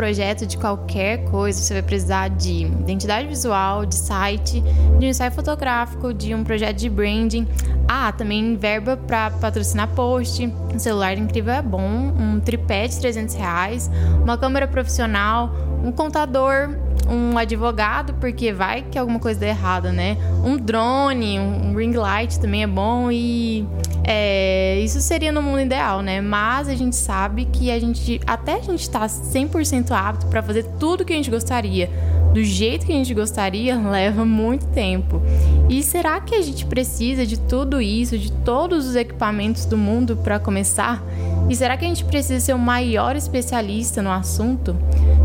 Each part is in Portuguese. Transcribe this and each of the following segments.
projeto de qualquer coisa, você vai precisar de identidade visual, de site, de um ensaio fotográfico, de um projeto de branding. Ah, também verba para patrocinar post. Um celular incrível é bom, um tripé de 300 reais, uma câmera profissional, um contador, um advogado, porque vai que alguma coisa dê errada, né? Um drone, um ring light também é bom e é, isso seria no mundo ideal, né? Mas a gente sabe que a gente, até a gente estar tá 100% apto para fazer tudo que a gente gostaria, do jeito que a gente gostaria, leva muito tempo. E será que a gente precisa de tudo isso, de todos os equipamentos do mundo para começar? E será que a gente precisa ser o maior especialista no assunto?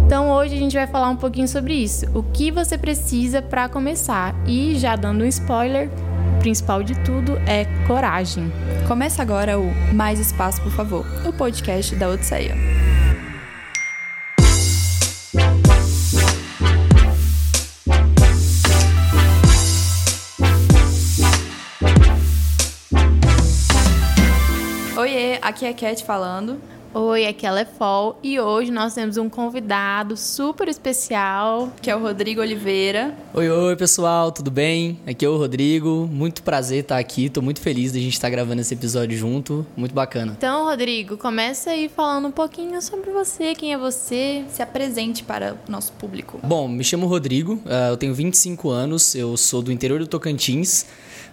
Então hoje a gente vai falar um pouquinho sobre isso. O que você precisa para começar? E já dando um spoiler, principal de tudo é coragem. Começa agora o Mais Espaço, por favor, o podcast da Odisseia. Oiê, aqui é Cat falando. Oi, aqui é a Lefol e hoje nós temos um convidado super especial. Que é o Rodrigo Oliveira. Oi, oi pessoal, tudo bem? Aqui é o Rodrigo, muito prazer estar aqui, tô muito feliz de a gente estar gravando esse episódio junto, muito bacana. Então, Rodrigo, começa aí falando um pouquinho sobre você, quem é você. Se apresente para o nosso público. Bom, me chamo Rodrigo, eh, eu tenho 25 anos, eu sou do interior do Tocantins.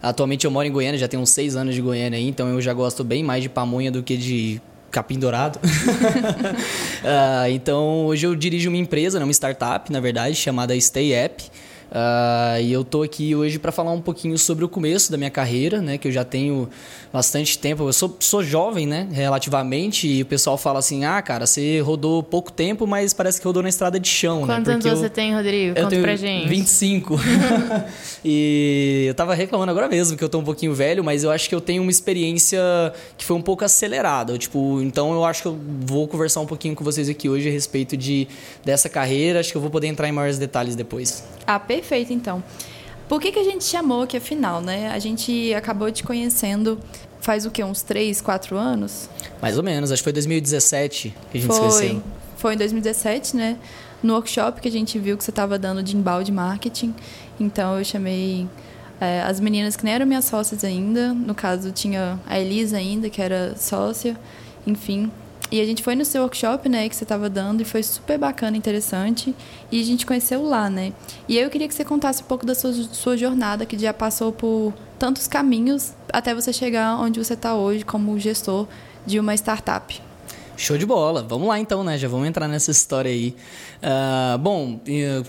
Atualmente eu moro em Goiânia, já tenho uns 6 anos de Goiânia aí, então eu já gosto bem mais de pamonha do que de capim dourado. uh, então, hoje eu dirijo uma empresa, né, uma startup, na verdade, chamada Stay App. Uh, e eu tô aqui hoje para falar um pouquinho sobre o começo da minha carreira, né? Que eu já tenho bastante tempo. Eu sou, sou jovem, né? Relativamente. E o pessoal fala assim: ah, cara, você rodou pouco tempo, mas parece que rodou na estrada de chão, Quantos né? Quantos anos você tem, Rodrigo? Eu Conta tenho pra gente. 25. e eu tava reclamando agora mesmo que eu tô um pouquinho velho, mas eu acho que eu tenho uma experiência que foi um pouco acelerada. Tipo, então eu acho que eu vou conversar um pouquinho com vocês aqui hoje a respeito de, dessa carreira. Acho que eu vou poder entrar em maiores detalhes depois. Ah, perfeito, então. Por que, que a gente chamou aqui afinal, né? A gente acabou te conhecendo faz o quê? Uns 3, 4 anos? Mais ou menos, acho que foi 2017 que a gente foi, se conheceu. Foi em 2017, né? No workshop que a gente viu que você estava dando de embalde marketing. Então eu chamei é, as meninas que nem eram minhas sócias ainda. No caso, tinha a Elisa ainda, que era sócia. Enfim, e a gente foi no seu workshop, né, que você estava dando, e foi super bacana, interessante. E a gente conheceu lá, né? E eu queria que você contasse um pouco da sua, sua jornada, que já passou por tantos caminhos até você chegar onde você está hoje como gestor de uma startup. Show de bola. Vamos lá então, né? Já vamos entrar nessa história aí. Uh, bom,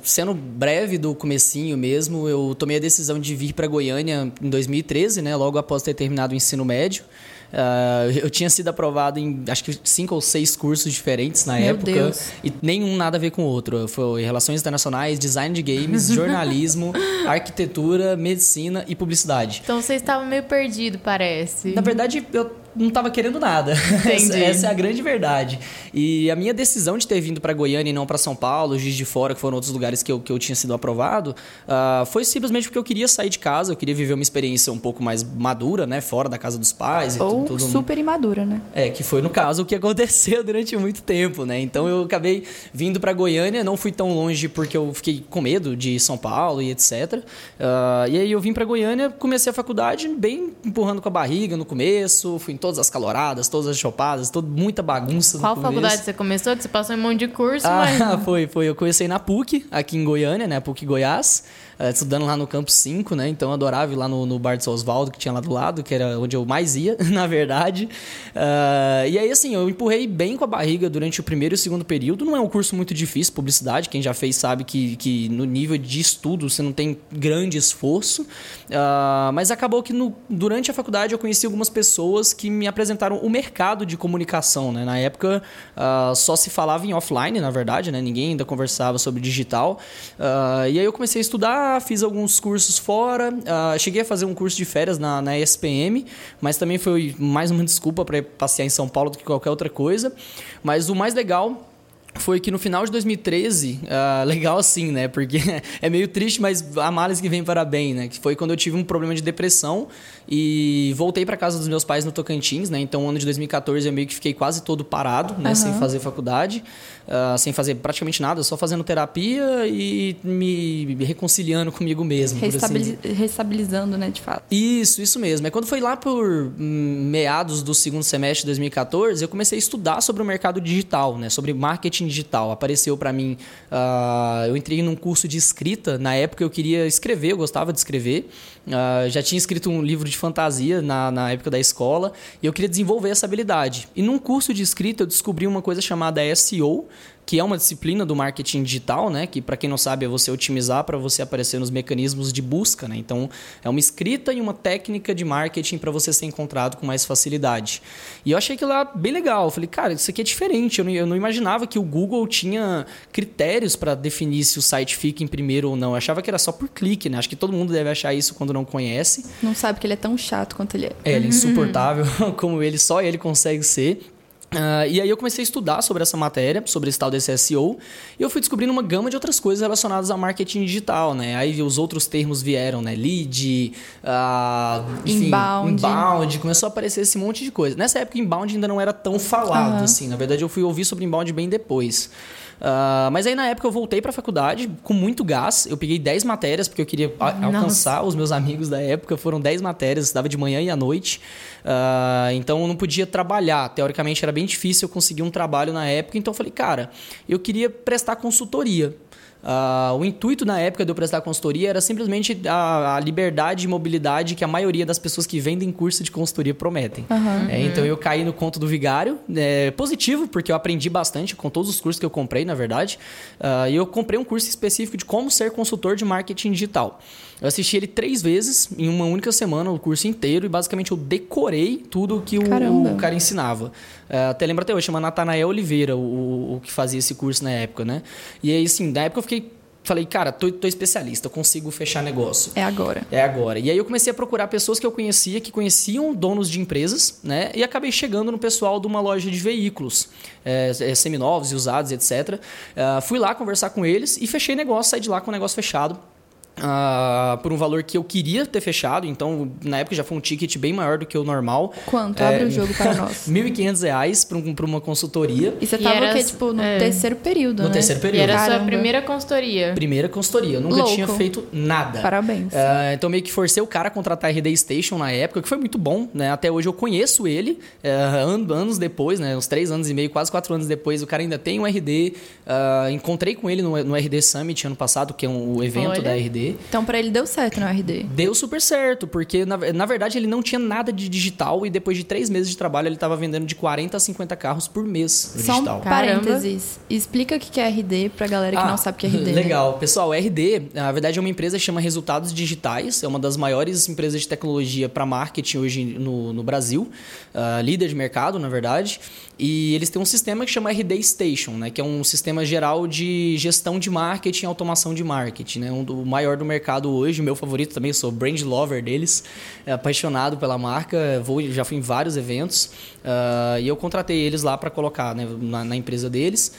sendo breve do comecinho mesmo, eu tomei a decisão de vir para Goiânia em 2013, né? Logo após ter terminado o ensino médio. Uh, eu tinha sido aprovado em acho que cinco ou seis cursos diferentes na Meu época. Deus. E nenhum nada a ver com o outro. Foi Relações Internacionais, Design de Games, Jornalismo, Arquitetura, Medicina e Publicidade. Então você estava meio perdido, parece. Na verdade, eu não estava querendo nada. Essa, essa, é a grande verdade. E a minha decisão de ter vindo para Goiânia e não para São Paulo, Juiz de Fora, que foram outros lugares que eu, que eu tinha sido aprovado, uh, foi simplesmente porque eu queria sair de casa, eu queria viver uma experiência um pouco mais madura, né? Fora da casa dos pais. Ou tudo, tudo... super imadura, né? É, que foi no caso o que aconteceu durante muito tempo, né? Então eu acabei vindo para Goiânia, não fui tão longe porque eu fiquei com medo de São Paulo e etc. Uh, e aí eu vim para Goiânia, comecei a faculdade bem empurrando com a barriga no começo, fui em todas as caloradas, todas as chopadas, toda, muita bagunça. Qual faculdade você começou? Que você passou em um monte de curso, ah, mas... foi, foi. Eu comecei na PUC, aqui em Goiânia, né? PUC Goiás. Uh, estudando lá no campus 5, né? Então eu adorava ir lá no, no bar de São Osvaldo, que tinha lá do lado, que era onde eu mais ia, na verdade. Uh, e aí, assim, eu empurrei bem com a barriga durante o primeiro e o segundo período. Não é um curso muito difícil, publicidade. Quem já fez sabe que, que no nível de estudo você não tem grande esforço. Uh, mas acabou que no, durante a faculdade eu conheci algumas pessoas que me apresentaram o mercado de comunicação, né? Na época só se falava em offline, na verdade, né? Ninguém ainda conversava sobre digital. e aí eu comecei a estudar fiz alguns cursos fora. Uh, cheguei a fazer um curso de férias na, na ESPM, mas também foi mais uma desculpa para passear em São Paulo do que qualquer outra coisa. Mas o mais legal foi que no final de 2013, uh, legal assim, né? Porque é meio triste, mas a males que vem para bem, né? Que foi quando eu tive um problema de depressão e voltei para casa dos meus pais no Tocantins, né? Então, ano de 2014 eu meio que fiquei quase todo parado, né? Uhum. Sem fazer faculdade, uh, sem fazer praticamente nada, só fazendo terapia e me reconciliando comigo mesmo. Restabiliz assim Restabilizando, né? De fato. Isso, isso mesmo. É quando foi lá por meados do segundo semestre de 2014, eu comecei a estudar sobre o mercado digital, né? Sobre marketing digital. Apareceu para mim, uh, eu entrei num curso de escrita. Na época eu queria escrever, eu gostava de escrever. Uh, já tinha escrito um livro de fantasia na, na época da escola e eu queria desenvolver essa habilidade. E num curso de escrita eu descobri uma coisa chamada SEO, que é uma disciplina do marketing digital, né? Que para quem não sabe é você otimizar para você aparecer nos mecanismos de busca, né? Então é uma escrita e uma técnica de marketing para você ser encontrado com mais facilidade. E eu achei aquilo lá bem legal. Eu falei, cara, isso aqui é diferente. Eu não, eu não imaginava que o Google tinha critérios para definir se o site fica em primeiro ou não. Eu achava que era só por clique, né? Acho que todo mundo deve achar isso quando não conhece. Não sabe que ele é tão chato quanto ele é. É, ele é insuportável como ele só ele consegue ser. Uh, e aí eu comecei a estudar sobre essa matéria, sobre esse tal desse SEO, e eu fui descobrindo uma gama de outras coisas relacionadas a marketing digital, né? Aí os outros termos vieram, né? Lead, uh, enfim, inbound. inbound, começou a aparecer esse monte de coisa. Nessa época, inbound ainda não era tão falado, uhum. assim. Na verdade, eu fui ouvir sobre inbound bem depois. Uh, mas aí na época eu voltei para a faculdade com muito gás. Eu peguei 10 matérias porque eu queria alcançar os meus amigos da época. Foram 10 matérias, estava de manhã e à noite. Uh, então eu não podia trabalhar. Teoricamente era bem difícil eu conseguir um trabalho na época. Então eu falei, cara, eu queria prestar consultoria. Uh, o intuito na época de eu prestar consultoria era simplesmente a, a, liberdade e mobilidade que a maioria das pessoas que vendem curso de consultoria prometem. Uhum. É, então eu caí no conto do vigário, é, positivo, porque eu aprendi bastante com todos os cursos que eu comprei, na verdade. Uh, e eu comprei um curso específico de como ser consultor de marketing digital. Eu assisti ele três vezes em uma única semana, o curso inteiro, e basicamente eu decorei tudo que o, o cara ensinava. Uh, até lembro até hoje, chama Natanael Oliveira, o, o que fazia esse curso na época, né? E aí, assim, na época eu fiquei falei, cara, tô, tô especialista, consigo fechar negócio. É agora. É agora. E aí eu comecei a procurar pessoas que eu conhecia, que conheciam donos de empresas, né? E acabei chegando no pessoal de uma loja de veículos, é, é, seminovos e usados, etc. Uh, ah, fui lá conversar com eles e fechei negócio, saí de lá com o negócio fechado. Uh, por um valor que eu queria ter fechado, então na época já foi um ticket bem maior do que o normal. Quanto? É, Abre o jogo para nós. R$ 1.500 para um, uma consultoria. E você estava o quê? Tipo, no é. terceiro período, No né? terceiro período. E era a sua primeira consultoria. Primeira consultoria. Eu nunca Louco. tinha feito nada. Parabéns. Uh, então meio que forcei o cara a contratar a RD Station na época, que foi muito bom, né? Até hoje eu conheço ele, uh, anos depois, né? Uns três anos e meio, quase quatro anos depois, o cara ainda tem um RD. Uh, encontrei com ele no, no RD Summit ano passado, que é um, o evento Olha. da RD. Então para ele deu certo no RD. Deu super certo, porque na, na verdade ele não tinha nada de digital e depois de três meses de trabalho ele estava vendendo de 40 a 50 carros por mês Só digital. um parênteses. Explica o que é RD pra galera que ah, não sabe o que é RD. Legal. Pessoal, RD, na verdade, é uma empresa que chama Resultados Digitais. É uma das maiores empresas de tecnologia para marketing hoje no, no Brasil. Uh, líder de mercado, na verdade. E eles têm um sistema que chama RD Station, né? Que é um sistema geral de gestão de marketing e automação de marketing, né? Um do maior do mercado hoje, meu favorito também, sou brand lover deles, é apaixonado pela marca, vou, já fui em vários eventos uh, e eu contratei eles lá para colocar né, na, na empresa deles.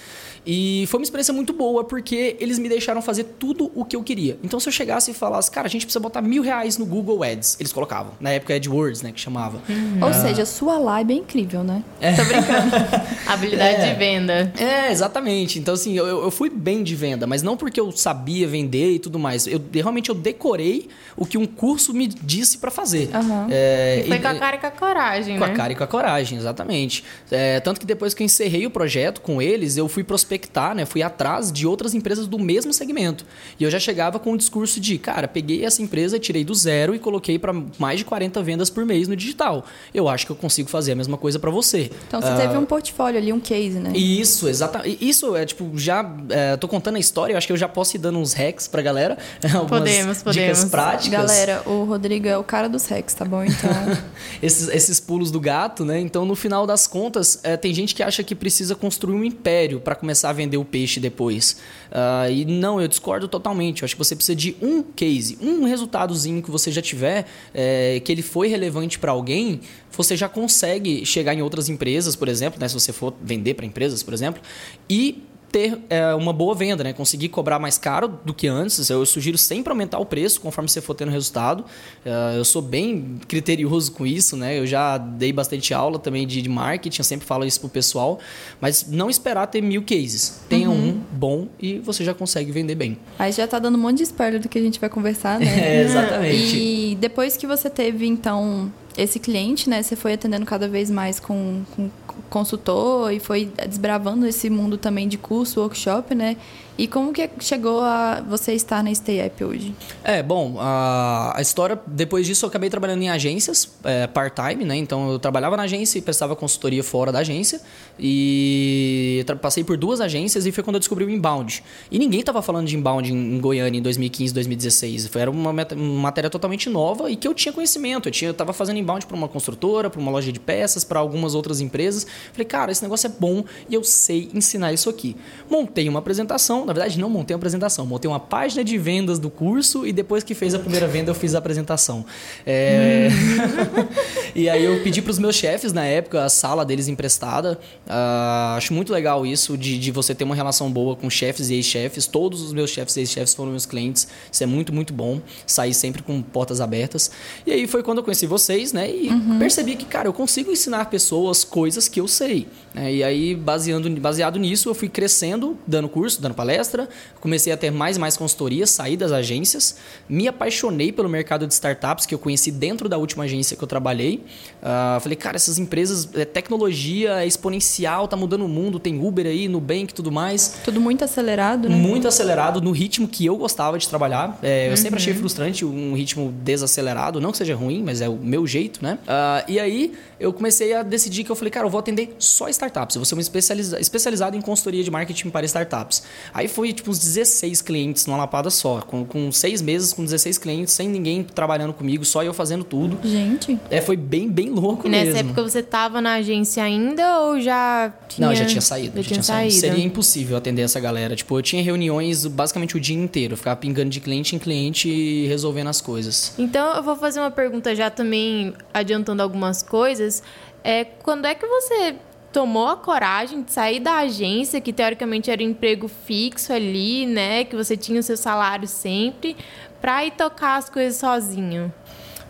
E foi uma experiência muito boa, porque eles me deixaram fazer tudo o que eu queria. Então, se eu chegasse e falasse, cara, a gente precisa botar mil reais no Google Ads, eles colocavam. Na época, AdWords, né, que chamava. Uhum. Ou seja, sua live é incrível, né? É. Tô brincando. Habilidade é. de venda. É, exatamente. Então, assim, eu, eu fui bem de venda, mas não porque eu sabia vender e tudo mais. Eu realmente eu decorei o que um curso me disse para fazer. Uhum. É, e foi e, com a cara e com a coragem, com né? Com a cara e com a coragem, exatamente. É, tanto que depois que eu encerrei o projeto com eles, eu fui prospectar prospectar, né? Fui atrás de outras empresas do mesmo segmento. E eu já chegava com o discurso de, cara, peguei essa empresa, tirei do zero e coloquei para mais de 40 vendas por mês no digital. Eu acho que eu consigo fazer a mesma coisa para você. Então você uh, teve um portfólio ali, um case, né? Isso, exatamente. Isso é tipo, já é, tô contando a história, eu acho que eu já posso ir dando uns hacks pra galera. podemos, podemos. Dicas práticas. Galera, o Rodrigo é o cara dos hacks, tá bom? Então. esses, esses pulos do gato, né? Então, no final das contas, é, tem gente que acha que precisa construir um império para começar começar a vender o peixe depois. Uh, e não, eu discordo totalmente. Eu acho que você precisa de um case, um resultadozinho que você já tiver, é, que ele foi relevante para alguém, você já consegue chegar em outras empresas, por exemplo, né, se você for vender para empresas, por exemplo, e ter é, uma boa venda, né? Conseguir cobrar mais caro do que antes. Eu sugiro sempre aumentar o preço conforme você for tendo resultado. É, eu sou bem criterioso com isso, né? Eu já dei bastante aula também de, de marketing, eu sempre falo isso pro pessoal. Mas não esperar ter mil cases. Tenha uhum. um bom e você já consegue vender bem. Aí já tá dando um monte de spoiler do que a gente vai conversar, né? É, exatamente. E depois que você teve, então, esse cliente, né? Você foi atendendo cada vez mais com, com consultor e foi desbravando esse mundo também de curso, workshop, né? E como que chegou a você estar na Stay Up hoje? É, bom, a, a história, depois disso eu acabei trabalhando em agências, é, part-time, né? Então eu trabalhava na agência e prestava consultoria fora da agência. E passei por duas agências e foi quando eu descobri o inbound. E ninguém estava falando de inbound em, em, Goiânia em 2015, 2016. Foi, era uma, uma, matéria totalmente nova e que eu tinha conhecimento. Eu tinha, estava fazendo inbound para uma construtora, para uma loja de peças, para algumas outras empresas. Falei, cara, esse negócio é bom e eu sei ensinar isso aqui. Montei uma apresentação na verdade, não montei uma apresentação, montei uma página de vendas do curso e depois que fez a primeira venda eu fiz a apresentação. É... e aí eu pedi para os meus chefes na época a sala deles emprestada. Uh, acho muito legal isso de, de você ter uma relação boa com chefes e ex-chefes. Todos os meus chefes e ex-chefes foram meus clientes. Isso é muito, muito bom. Sair sempre com portas abertas. E aí foi quando eu conheci vocês, né? E uhum. percebi que, cara, eu consigo ensinar pessoas coisas que eu sei. Né? E aí, baseando, baseado nisso, eu fui crescendo, dando curso, dando palestra palestra, comecei a ter mais e mais consultorias, saí das agências, me apaixonei pelo mercado de startups que eu conheci dentro da última agência que eu trabalhei. Uh, falei, cara, essas empresas, é tecnologia é exponencial, tá mudando o mundo, tem Uber aí, Nubank e tudo mais. Tudo muito acelerado, né? Muito acelerado, no ritmo que eu gostava de trabalhar. É, eu uhum. sempre achei frustrante um ritmo desacelerado, não que seja ruim, mas é o meu jeito, né? Uh, e aí eu comecei a decidir que eu falei, cara, eu vou atender só startups, eu vou ser um especializa especializado em consultoria de marketing para startups. Aí foi tipo uns 16 clientes numa lapada só. Com, com seis meses, com 16 clientes, sem ninguém trabalhando comigo, só eu fazendo tudo. Gente. É, foi bem, bem louco e mesmo. nessa época você tava na agência ainda ou já tinha... Não, já tinha saído. Já, já tinha saído. saído. Seria impossível atender essa galera. Tipo, eu tinha reuniões basicamente o dia inteiro. Eu ficava pingando de cliente em cliente e resolvendo as coisas. Então, eu vou fazer uma pergunta já também adiantando algumas coisas. É, quando é que você tomou a coragem de sair da agência, que teoricamente era um emprego fixo ali, né? Que você tinha o seu salário sempre, para ir tocar as coisas sozinho?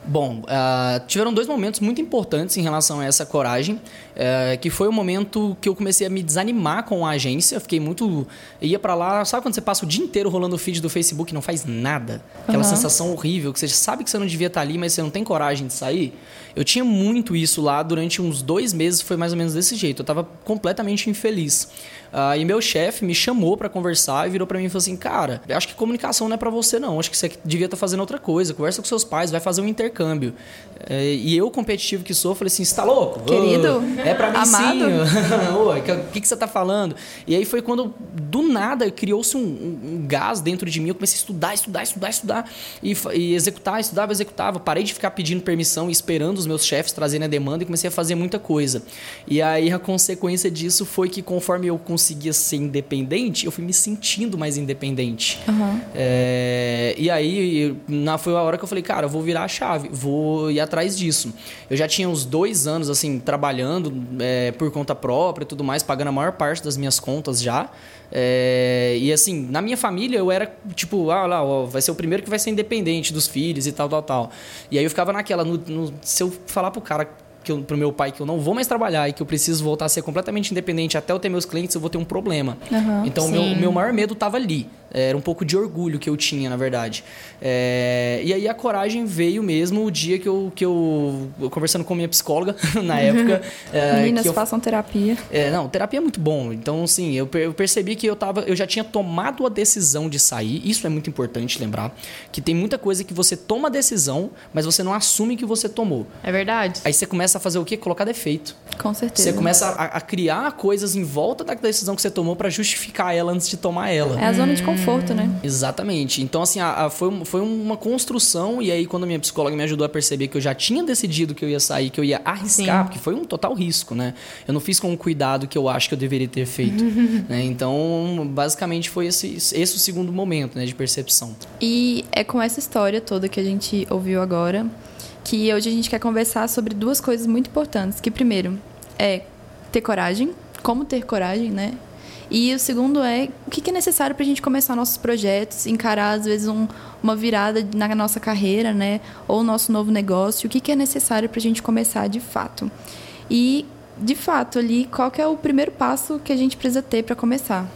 Bom, uh, tiveram dois momentos muito importantes em relação a essa coragem, uh, que foi o momento que eu comecei a me desanimar com a agência. Fiquei muito. ia para lá, sabe quando você passa o dia inteiro rolando o feed do Facebook e não faz nada? Aquela uhum. sensação horrível, que você sabe que você não devia estar ali, mas você não tem coragem de sair. Eu tinha muito isso lá durante uns dois meses, foi mais ou menos desse jeito. Eu estava completamente infeliz. Uh, e meu chefe me chamou para conversar e virou para mim e falou assim: Cara, eu acho que comunicação não é para você, não. Acho que você devia estar tá fazendo outra coisa. Conversa com seus pais, vai fazer um intercâmbio. Uh, e eu, competitivo que sou, falei assim: Você tá louco? Querido. É para mim sim. O que, que você tá falando? E aí foi quando, do nada, criou-se um, um, gás dentro de mim. Eu comecei a estudar, estudar, estudar, estudar. E, e executar, estudava, executava. Parei de ficar pedindo permissão e esperando os meus chefes trazerem a demanda e comecei a fazer muita coisa. E aí a consequência disso foi que conforme eu consegui conseguia ser independente, eu fui me sentindo mais independente. Uhum. É, e aí, na, foi a hora que eu falei, cara, eu vou virar a chave, vou ir atrás disso. Eu já tinha uns dois anos, assim, trabalhando é, por conta própria e tudo mais, pagando a maior parte das minhas contas já. É, e assim, na minha família eu era tipo, ah lá, ó, vai ser o primeiro que vai ser independente dos filhos e tal, tal, tal. E aí eu ficava naquela, no, no, se eu falar pro cara, que eu, pro meu pai que eu não vou mais trabalhar e que eu preciso voltar a ser completamente independente até eu ter meus clientes, eu vou ter um problema. Uhum, então, o meu, meu maior medo estava ali. Era um pouco de orgulho que eu tinha, na verdade. É, e aí a coragem veio mesmo o dia que eu, que eu, conversando com minha psicóloga, na época. é, Meninas, eu, façam terapia. É, não, terapia é muito bom. Então, sim, eu, eu percebi que eu, tava, eu já tinha tomado a decisão de sair. Isso é muito importante lembrar. Que tem muita coisa que você toma a decisão, mas você não assume que você tomou. É verdade. Aí você começa a fazer o quê? Colocar defeito. Com certeza. Você começa a, a criar coisas em volta da decisão que você tomou para justificar ela antes de tomar ela. É a zona de conforto conforto, né? Exatamente. Então, assim, a, a, foi, foi uma construção, e aí, quando a minha psicóloga me ajudou a perceber que eu já tinha decidido que eu ia sair, que eu ia arriscar, Sim. porque foi um total risco, né? Eu não fiz com o cuidado que eu acho que eu deveria ter feito. né? Então, basicamente, foi esse, esse o segundo momento né, de percepção. E é com essa história toda que a gente ouviu agora que hoje a gente quer conversar sobre duas coisas muito importantes. Que, primeiro, é ter coragem, como ter coragem, né? E o segundo é o que é necessário para a gente começar nossos projetos, encarar às vezes um, uma virada na nossa carreira, né? Ou nosso novo negócio, o que é necessário para a gente começar de fato. E, de fato, ali, qual que é o primeiro passo que a gente precisa ter para começar?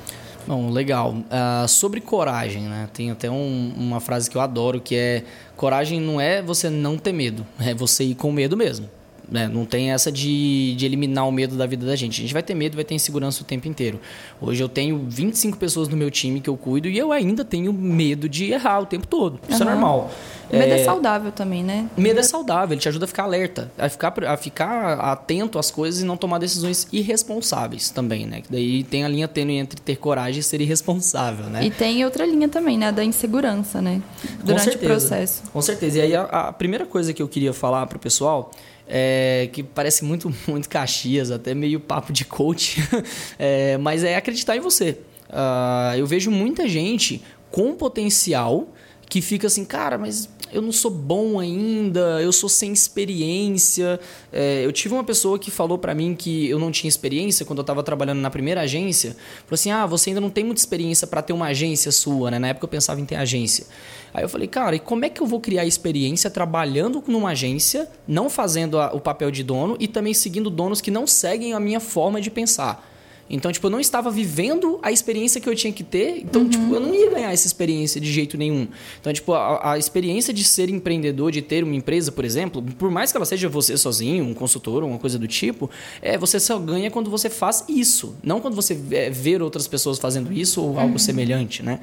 Bom, legal. Uh, sobre coragem, né? Tem até um, uma frase que eu adoro que é coragem não é você não ter medo, é você ir com medo mesmo. Né? Não tem essa de, de eliminar o medo da vida da gente. A gente vai ter medo, vai ter insegurança o tempo inteiro. Hoje eu tenho 25 pessoas no meu time que eu cuido e eu ainda tenho medo de errar o tempo todo. Isso uhum. é normal. Medo é... é... saudável também, né? Medo é saudável, ele te ajuda a ficar alerta, a ficar, a ficar atento às coisas e não tomar decisões irresponsáveis também, né? Que daí tem a linha tênue entre ter coragem e ser irresponsável, né? E tem outra linha também, né? Da insegurança, né? Durante o processo. Com certeza. E aí a, a primeira coisa que eu queria falar para o pessoal é, que parece muito, muito Caxias, até meio papo de coach, é, mas é acreditar em você. Uh, eu vejo muita gente com potencial que fica assim, cara, mas eu não sou bom ainda, eu sou sem experiência. É, eu tive uma pessoa que falou para mim que eu não tinha experiência quando eu estava trabalhando na primeira agência. Falou assim: ah, você ainda não tem muita experiência para ter uma agência sua, né? Na época eu pensava em ter agência. Aí eu falei, cara, e como é que eu vou criar experiência trabalhando numa agência, não fazendo a, o papel de dono e também seguindo donos que não seguem a minha forma de pensar? Então, tipo, eu não estava vivendo a experiência que eu tinha que ter. Então, uhum. tipo, eu não ia ganhar essa experiência de jeito nenhum. Então, tipo, a, a, experiência de ser empreendedor, de ter uma empresa, por exemplo, por mais que ela seja você sozinho, um consultor, uma coisa do tipo, é, você só ganha quando você faz isso. Não quando você é, ver outras pessoas fazendo isso ou algo uhum. semelhante, né?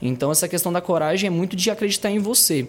Então, essa questão da coragem é muito de acreditar em você.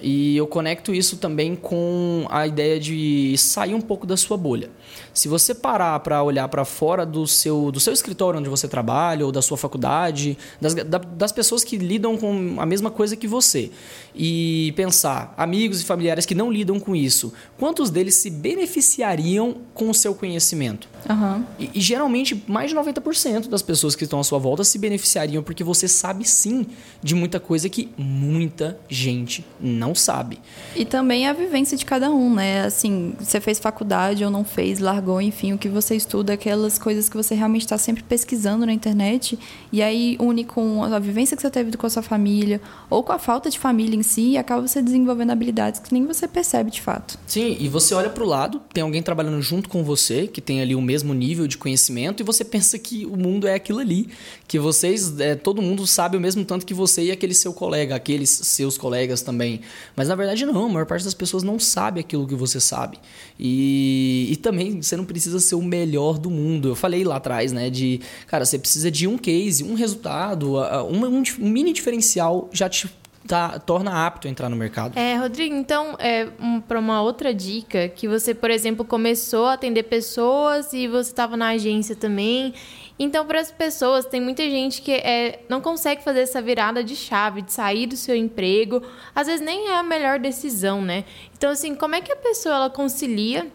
E eu conecto isso também com a ideia de sair um pouco da sua bolha. Se você parar para olhar para fora do seu, do seu escritório onde você trabalha, ou da sua faculdade, das, das pessoas que lidam com a mesma coisa que você, e pensar, amigos e familiares que não lidam com isso, quantos deles se beneficiariam com o seu conhecimento? Uhum. E, e geralmente, mais de 90% das pessoas que estão à sua volta se beneficiariam porque você sabe sim de muita coisa que muita gente não sabe. E também a vivência de cada um, né? Assim, você fez faculdade ou não fez, largou, enfim, o que você estuda, aquelas coisas que você realmente está sempre pesquisando na internet, e aí une com a vivência que você teve com a sua família, ou com a falta de família em si, e acaba você desenvolvendo habilidades que nem você percebe de fato. Sim, e você olha para o lado, tem alguém trabalhando junto com você, que tem ali o mesmo nível de conhecimento, e você pensa que o mundo é aquilo ali, que vocês, é, todo mundo sabe o mesmo tanto que você e aquele seu colega, aqueles seus colegas também. Mas na verdade não, a maior parte das pessoas não sabe aquilo que você sabe. E, e também você não precisa ser o melhor do mundo. Eu falei lá atrás, né, de, cara, você precisa de um case, um resultado, um, um, mini diferencial já te Tá, torna apto a entrar no mercado. É, Rodrigo, então, é, um, para uma outra dica, que você, por exemplo, começou a atender pessoas e você estava na agência também, então, para as pessoas, tem muita gente que é, não consegue fazer essa virada de chave, de sair do seu emprego. Às vezes nem é a melhor decisão, né? Então, assim, como é que a pessoa ela concilia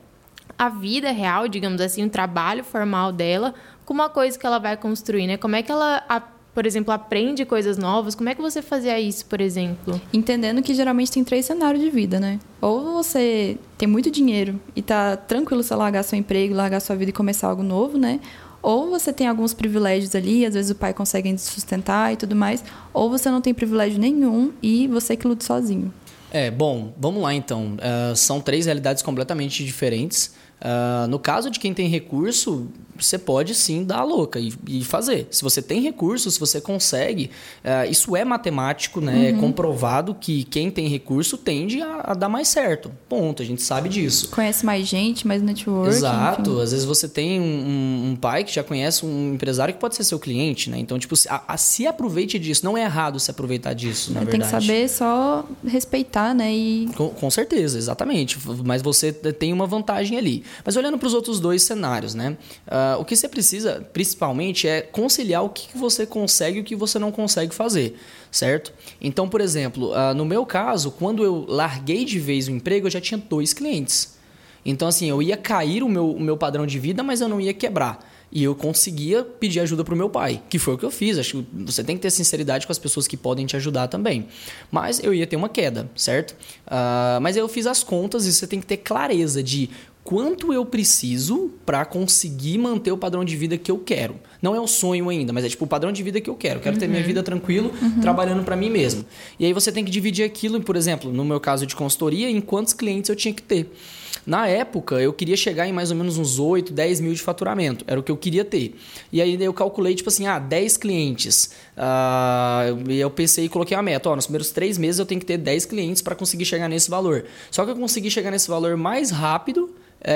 a vida real, digamos assim, o trabalho formal dela, com uma coisa que ela vai construir, né? Como é que ela por exemplo, aprende coisas novas. Como é que você fazia isso, por exemplo? Entendendo que geralmente tem três cenários de vida, né? Ou você tem muito dinheiro e tá tranquilo você largar seu emprego, largar sua vida e começar algo novo, né? Ou você tem alguns privilégios ali, às vezes o pai consegue sustentar e tudo mais, ou você não tem privilégio nenhum e você que luta sozinho. É, bom, vamos lá então. Uh, são três realidades completamente diferentes. Uh, no caso de quem tem recurso, você pode sim dar a louca e, e, fazer. Se você tem recursos, se você consegue, uh, isso é matemático, né? É uhum. É comprovado que quem tem recurso tende a, a, dar mais certo. Ponto, a gente sabe disso. Conhece mais gente, mais network. Exato. Enfim. Às vezes você tem um, um, pai que já conhece um empresário que pode ser seu cliente, né? Então, tipo, a, a, se aproveite disso. Não é errado se aproveitar disso, na tem verdade. Tem que saber só respeitar, né? E... Com, com certeza, exatamente. Mas você tem uma vantagem ali. Mas olhando para os outros dois cenários, né? Uh, o que você precisa, principalmente, é conciliar o que você consegue e o que você não consegue fazer, certo? Então, por exemplo, uh, no meu caso, quando eu larguei de vez o emprego, eu já tinha dois clientes. Então, assim, eu ia cair o meu, o meu padrão de vida, mas eu não ia quebrar. E eu conseguia pedir ajuda para o meu pai, que foi o que eu fiz. Acho que você tem que ter sinceridade com as pessoas que podem te ajudar também. Mas eu ia ter uma queda, certo? Uh, mas eu fiz as contas e você tem que ter clareza de quanto eu preciso para conseguir manter o padrão de vida que eu quero. Não é o sonho ainda, mas é tipo o padrão de vida que eu quero. Eu quero uhum. ter minha uhum. vida tranquilo, uhum. trabalhando para mim mesmo. E aí você tem que dividir aquilo, por exemplo, no meu caso de consultoria, em quantos clientes eu tinha que ter. Na época, eu queria chegar em mais ou menos uns 8, 10 mil de faturamento. Era o que eu queria ter. E aí eu calculei, tipo assim, ah, 10 clientes. Uh, e eu pensei e coloquei uma meta. Ó, nos primeiros três meses eu tenho que ter 10 clientes para conseguir chegar nesse valor. Só que eu consegui chegar nesse valor mais rápido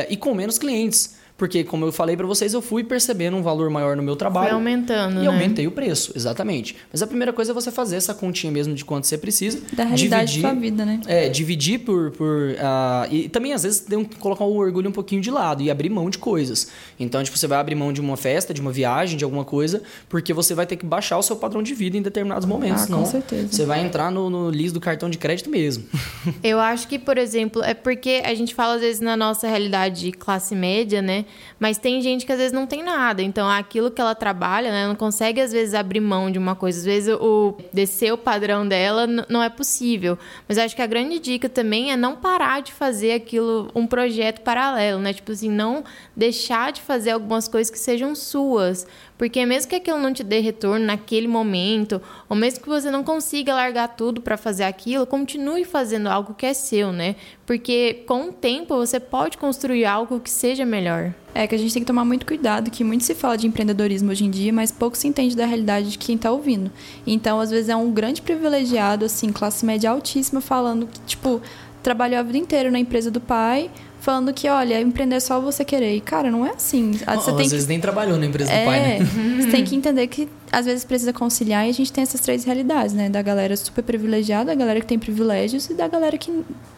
e com menos clientes. Porque, como eu falei para vocês, eu fui percebendo um valor maior no meu trabalho. Foi aumentando, E né? aumentei o preço, exatamente. Mas a primeira coisa é você fazer essa continha mesmo de quanto você precisa. Da realidade dividir, da sua vida, né? É, dividir por... por uh, e também, às vezes, tem que colocar o orgulho um pouquinho de lado e abrir mão de coisas. Então, tipo, você vai abrir mão de uma festa, de uma viagem, de alguma coisa, porque você vai ter que baixar o seu padrão de vida em determinados momentos. Ah, com certeza. Você vai entrar no, no liso do cartão de crédito mesmo. eu acho que, por exemplo, é porque a gente fala, às vezes, na nossa realidade de classe média, né? Mas tem gente que às vezes não tem nada. Então, aquilo que ela trabalha, né, não consegue às vezes abrir mão de uma coisa. Às vezes o descer o padrão dela não é possível. Mas acho que a grande dica também é não parar de fazer aquilo um projeto paralelo, né? Tipo assim, não deixar de fazer algumas coisas que sejam suas. Porque mesmo que aquilo não te dê retorno naquele momento, ou mesmo que você não consiga largar tudo para fazer aquilo, continue fazendo algo que é seu, né? Porque com o tempo você pode construir algo que seja melhor. É que a gente tem que tomar muito cuidado, que muito se fala de empreendedorismo hoje em dia, mas pouco se entende da realidade de quem está ouvindo. Então, às vezes é um grande privilegiado, assim, classe média altíssima, falando que, tipo, trabalhou a vida inteira na empresa do pai, falando que, olha, empreender é só você querer. E, cara, não é assim. Você oh, tem às que... vezes nem trabalhou na empresa é, do pai, né? Você tem que entender que às vezes precisa conciliar e a gente tem essas três realidades, né? Da galera super privilegiada, da galera que tem privilégios e da galera que,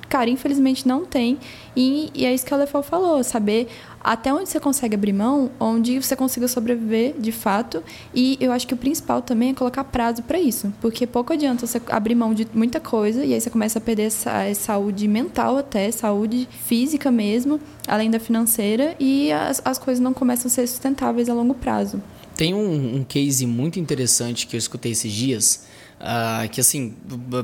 cara, infelizmente não tem. E, e é isso que a Lefol falou, saber até onde você consegue abrir mão, onde você consiga sobreviver de fato. E eu acho que o principal também é colocar prazo para isso, porque pouco adianta você abrir mão de muita coisa e aí você começa a perder essa, saúde mental até, saúde física mesmo, além da financeira, e as, as coisas não começam a ser sustentáveis a longo prazo. Tem um, um case muito interessante que eu escutei esses dias, uh, que assim,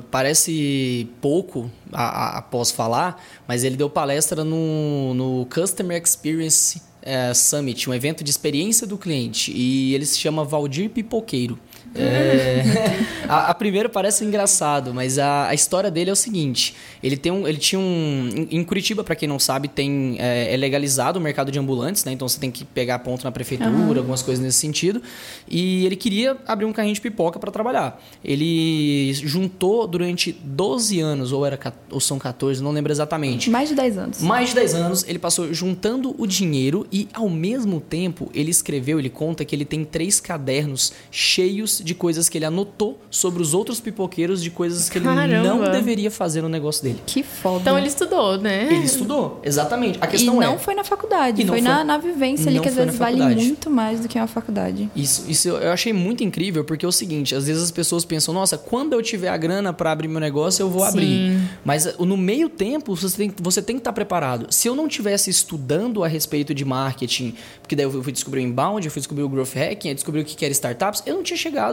parece pouco a, após falar, mas ele deu palestra no, no Customer Experience uh, Summit, um evento de experiência do cliente, e ele se chama Valdir Pipoqueiro. É, a, a, primeira parece engraçado, mas a, a, história dele é o seguinte: ele tem um, ele tinha um em Curitiba, para quem não sabe, tem é, é, legalizado o mercado de ambulantes, né? Então você tem que pegar ponto na prefeitura, uhum. algumas coisas nesse sentido. E ele queria abrir um carrinho de pipoca para trabalhar. Ele juntou durante 12 anos ou era ou são 14, não lembro exatamente. Mais de 10 anos. Mais de 10 anos, ele passou juntando o dinheiro e ao mesmo tempo ele escreveu, ele conta que ele tem três cadernos cheios de coisas que ele anotou sobre os outros pipoqueiros, de coisas que Caramba. ele não deveria fazer no negócio dele. Que foda. Então ele estudou, né? Ele estudou, exatamente. A questão e não é, foi na faculdade, foi, foi, na, na vivência ali, que às vezes vale muito mais do que uma faculdade. Isso, isso eu achei muito incrível, porque é o seguinte, às vezes as pessoas pensam, nossa, quando eu tiver a grana para abrir meu negócio, eu vou Sim. abrir. Mas uh, no meio tempo, você tem, você tem que estar preparado. Se eu não tivesse estudando a respeito de marketing, porque daí eu fui descobrir o inbound, eu fui descobrir o growth hacking, eu descobri o que era startups, eu não tinha chegado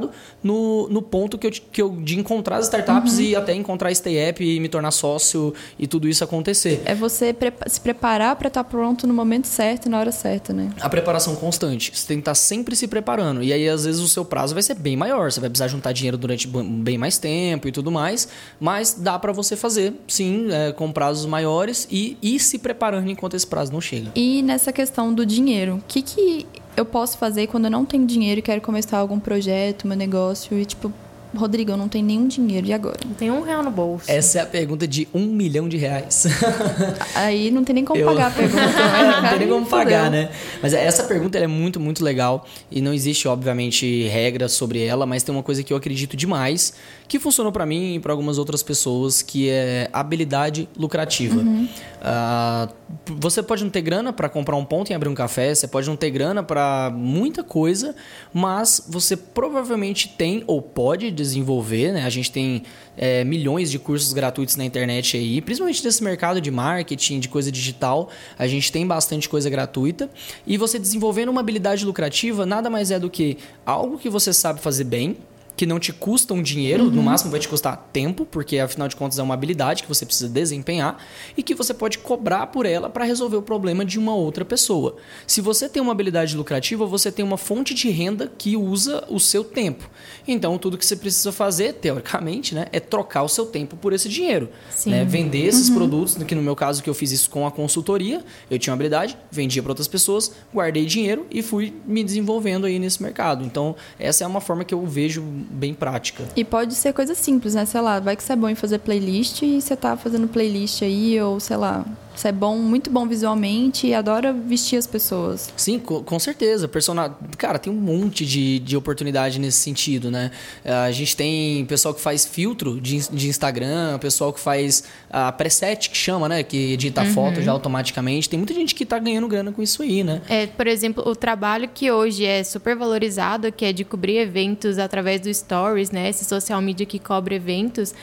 no, no ponto que eu, que eu, de encontrar as startups uhum. e até encontrar a Stay App e me tornar sócio e tudo isso acontecer. É você se preparar para estar pronto no momento certo e na hora certa, né? A preparação constante. Você tem que estar sempre se preparando. E aí, às vezes, o seu prazo vai ser bem maior. Você vai precisar juntar dinheiro durante bem mais tempo e tudo mais. Mas dá para você fazer, sim, é, com prazos maiores e ir se preparando enquanto esse prazo não chega. E nessa questão do dinheiro, o que, que eu posso fazer quando eu não tenho dinheiro e quero começar algum projeto, meu negócio e tipo, Rodrigo, eu não tenho nenhum dinheiro e agora? Não tem um real no bolso. Essa é a pergunta de um milhão de reais. Aí não tem nem como eu... pagar a pergunta. Né? não tem nem como pagar, né? Mas essa pergunta é muito, muito legal e não existe, obviamente, regra sobre ela, mas tem uma coisa que eu acredito demais, que funcionou para mim e para algumas outras pessoas, que é habilidade lucrativa. Uhum. Uh, você pode não ter grana para comprar um ponto e abrir um café, você pode não ter grana para muita coisa, mas você provavelmente tem ou pode desenvolver, né? A gente tem é, milhões de cursos gratuitos na internet aí, principalmente desse mercado de marketing, de coisa digital. A gente tem bastante coisa gratuita. E você desenvolvendo uma habilidade lucrativa nada mais é do que algo que você sabe fazer bem, que não te custam dinheiro, no máximo vai te custar tempo, porque afinal de contas é uma habilidade que você precisa desempenhar e que você pode cobrar por ela para resolver o problema de uma outra pessoa. Se você tem uma habilidade lucrativa, você tem uma fonte de renda que usa o seu tempo. Então, tudo que você precisa fazer, teoricamente, né, é trocar o seu tempo por esse dinheiro. Né? Vender esses produtos, que no meu caso que eu fiz isso com a consultoria, eu tinha uma habilidade, vendia para outras pessoas, guardei dinheiro e fui me desenvolvendo aí nesse mercado. Então, essa é uma forma que eu vejo bem prática. E pode ser coisa simples, né? Sei lá, vai que você é bom em fazer playlist e você tá fazendo playlist aí, ou sei lá, você é bom, muito bom visualmente e adora vestir as pessoas. Sim, co- com certeza. Persona... Cara, tem um monte de, de oportunidade nesse sentido, né? Eh, A gente tem pessoal que faz filtro de, de Instagram, pessoal que faz a preset, que chama, né? Que edita foto já automaticamente. Tem muita gente que tá ganhando grana com isso aí, né? É, por exemplo, o trabalho que hoje é super valorizado, que é de cobrir eventos através do Stories, né? Esse social media que cobre eventos,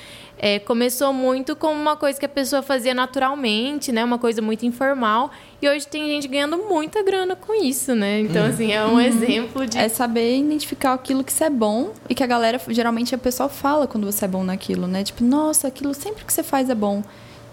é, começou muito como uma coisa que a pessoa fazia naturalmente, né? Uma coisa muito informal. E hoje tem gente ganhando muita grana com isso, né? Então, assim, é um exemplo de... É saber identificar aquilo que você é bom e que a galera, geralmente, a pessoa fala quando você é bom naquilo, né? Tipo, nossa, aquilo sempre que você faz é bom.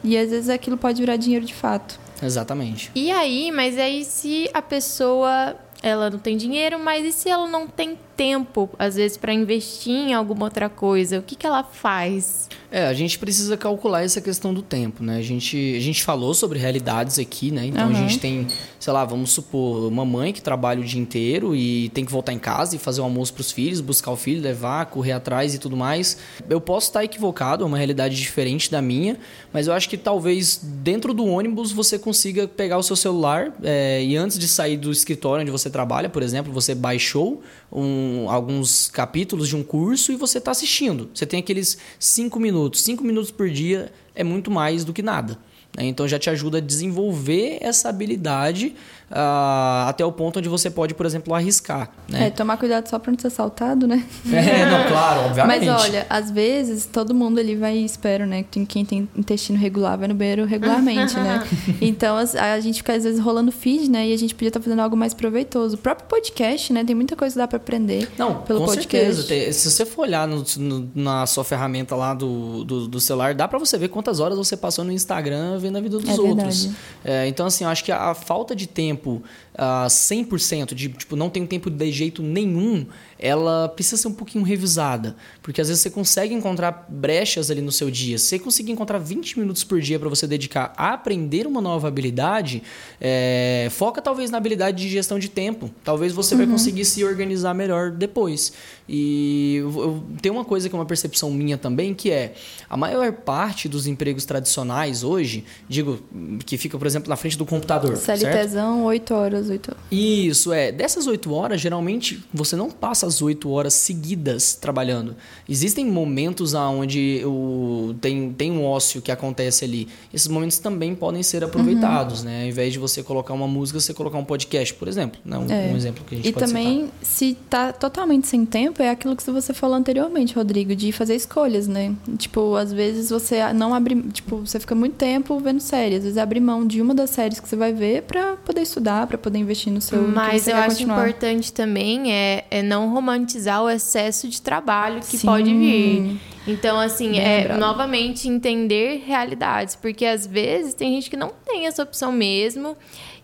E às vezes aquilo pode virar dinheiro de fato. Exatamente. E aí, mas aí se a pessoa ela não tem dinheiro, mas e se ela não tem tempo, às vezes, para investir em alguma outra coisa? O que, que ela faz? É, a gente precisa calcular essa questão do tempo, né? A gente, a gente falou sobre realidades aqui, né? Então a gente tem, sei lá, vamos supor, uma mãe que trabalha o dia inteiro e tem que voltar em casa e fazer o almoço para os filhos, buscar o filho, levar, correr atrás e tudo mais. Eu posso estar equivocado, é uma realidade diferente da minha, mas eu acho que talvez dentro do ônibus você consiga pegar o seu celular é, e antes de sair do escritório onde você trabalha, por exemplo, você baixou um, alguns capítulos de um curso e você está assistindo. Você tem aqueles cinco minutos. Cinco minutos por dia é muito mais do que nada. né? Então já te ajuda a desenvolver essa habilidade ah, até o ponto onde você pode, por exemplo, arriscar. Né? É, tomar cuidado só pra não ser assaltado, né? É, não, claro, obviamente. Mas olha, às vezes todo mundo ali vai, espero, né? Quem tem intestino regular vai no banheiro regularmente, né? Então a gente fica às vezes rolando feed, né? E a gente podia estar fazendo algo mais proveitoso. O próprio podcast, né? Tem muita coisa que dá pra aprender. Não, pelo com podcast. certeza. Se você for olhar no- no- na sua ferramenta lá do, do, do celular, dá pra você ver quantas horas você passou no Instagram vendo a vida dos É outros. É, então, assim, eu acho que a, a falta de tempo, tempo ah, 100%, de tipo, não tenho tempo de jeito nenhum, ela precisa ser um pouquinho revisada. Porque às vezes você consegue encontrar brechas ali no seu dia. Se você conseguir encontrar 20 minutos por dia para você dedicar a aprender uma nova habilidade, é, foca talvez na habilidade de gestão de tempo. Talvez você vai conseguir se organizar melhor depois. E eu, eu tenho uma coisa que é uma percepção minha também, que é a maior parte dos empregos tradicionais hoje, digo, que fica, por exemplo, na frente do computador. certo? CLTzão, 8 horas, 8 horas. Isso, é. Dessas oito horas, geralmente você não passa as oito horas seguidas trabalhando. Existem momentos onde o, tem, tem um ócio que acontece ali. Esses momentos também podem ser aproveitados, né? Ao invés de você colocar uma música, você colocar um podcast, por exemplo. Né? Um, É. um exemplo que a gente E pode também, se tá totalmente sem tempo, é aquilo que você falou anteriormente, Rodrigo, de fazer escolhas, né? Tipo, às vezes você não abre. Tipo, você fica muito tempo vendo séries. Às vezes abre mão de uma das séries que você vai ver pra poder estudar, pra poder investir no seu. Mas eu acho continuar. importante também é, é não romantizar o excesso de trabalho que Sim. pode vir. Então, assim, Bem é lembrado. novamente entender realidades. Porque às vezes tem gente que não tem essa opção mesmo.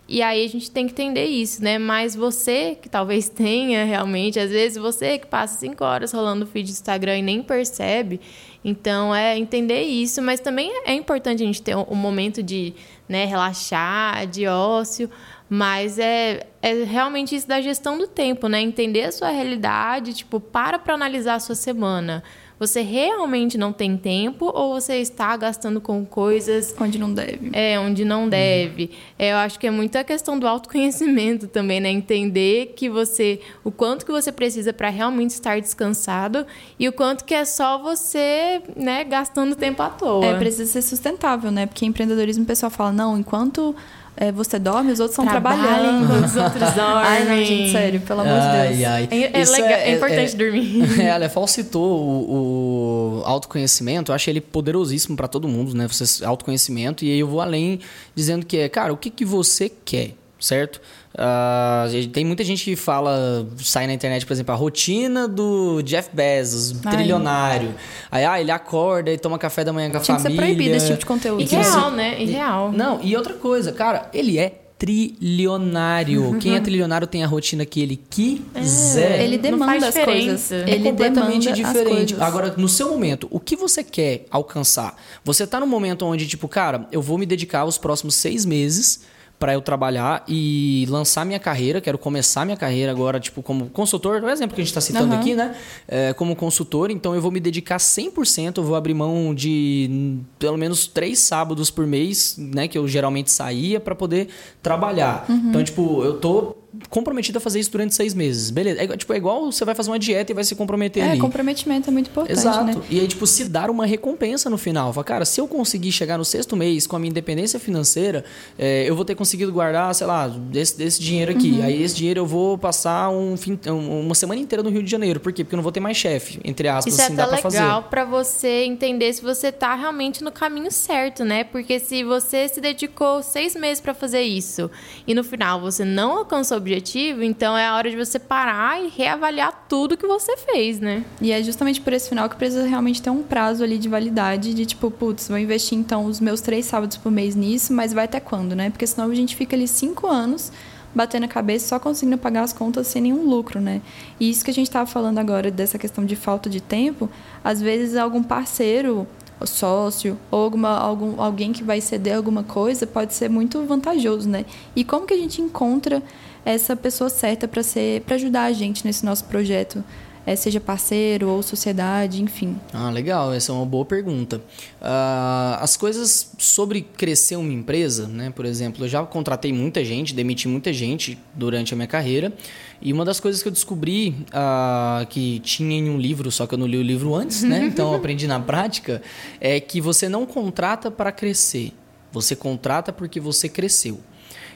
E aí a gente tem que entender isso, né? Mas você, que talvez tenha realmente, às vezes você que passa cinco horas rolando o feed do Instagram e nem percebe. Então, é entender isso. Mas também é importante a gente ter um, um momento de né, relaxar, de ócio. Mas é, é realmente isso da gestão do tempo, né? Entender a sua realidade, tipo, para para analisar a sua semana. Você realmente não tem tempo ou você está gastando com coisas Onde não deve. é, onde não deve. É, eu acho que é muito a questão do autoconhecimento também, né? Entender que você, o quanto que você precisa para realmente estar descansado e o quanto que é só você, né, gastando tempo à toa. É, precisa ser sustentável, né? Porque empreendedorismo o pessoal fala, não, enquanto é, você dorme, os outros estão trabalhando. os outros dormem. Ai, não, gente, sério, pelo amor de Ai, Deus. ai. É, é legal, é, importante dormir. É, a Lefol citou o, o autoconhecimento, eu acho ele poderosíssimo para todo mundo, né? Você autoconhecimento, e aí eu vou além dizendo que é, cara, o que, que você quer? Certo? Uh, tem muita gente que fala, sai na internet, por exemplo, a rotina do Jeff Bezos, Ai. trilionário. Aí, ah, ele acorda e toma café da manhã com a Tinha família. Que ser proibido esse tipo de conteúdo. Irreal, né? Irreal. Não, e outra coisa, cara, ele é trilionário. Quem é trilionário tem a rotina que ele quiser. É, ele demanda as coisas. É ele completamente diferente. Agora, no seu momento, o que você quer alcançar? Você tá no momento onde, tipo, cara, eu vou me dedicar os próximos seis meses para eu trabalhar e lançar minha carreira. Quero começar minha carreira agora, tipo, como consultor. O exemplo que a gente está citando uhum. aqui, né? É, como consultor. Então, eu vou me dedicar 100%. Eu vou abrir mão de pelo menos três sábados por mês, né? Que eu geralmente saía para poder trabalhar. Uhum. Então, tipo, eu tô comprometido a fazer isso durante seis meses. Beleza. É, tipo, é igual você vai fazer uma dieta e vai se comprometer é, ali. comprometimento é muito importante, Exato. Né? E aí, tipo, se dar uma recompensa no final. Fala, cara, se eu conseguir chegar no sexto mês com a minha independência financeira, é, eu vou ter conseguido guardar, sei lá, desse, desse dinheiro aqui. Uhum. Aí esse dinheiro eu vou passar um fim, uma semana inteira no Rio de Janeiro. Por quê? Porque eu não vou ter mais chefe, entre aspas, Isso assim, é dá pra legal fazer. pra você entender se você tá realmente no caminho certo, né? Porque se você se dedicou seis meses para fazer isso e no final você não alcançou objetivo, então é a hora de você parar e reavaliar tudo que você fez, né? E é justamente por esse final que precisa realmente ter um prazo ali de validade de tipo, putz, vou investir então os meus três sábados por mês nisso, mas vai até quando, né? Porque senão a gente fica ali cinco anos batendo a cabeça só conseguindo pagar as contas sem nenhum lucro, né? E isso que a gente estava falando agora dessa questão de falta de tempo, às vezes algum parceiro sócio ou alguma, algum, alguém que vai ceder alguma coisa pode ser muito vantajoso, né? E como que a gente encontra essa pessoa certa para ser para ajudar a gente nesse nosso projeto é, seja parceiro ou sociedade, enfim. Ah, legal, essa é uma boa pergunta. Uh, as coisas sobre crescer uma empresa, né? Por exemplo, eu já contratei muita gente, demiti muita gente durante a minha carreira. E uma das coisas que eu descobri uh, que tinha em um livro, só que eu não li o livro antes, né? Então eu aprendi na prática, é que você não contrata para crescer. Você contrata porque você cresceu.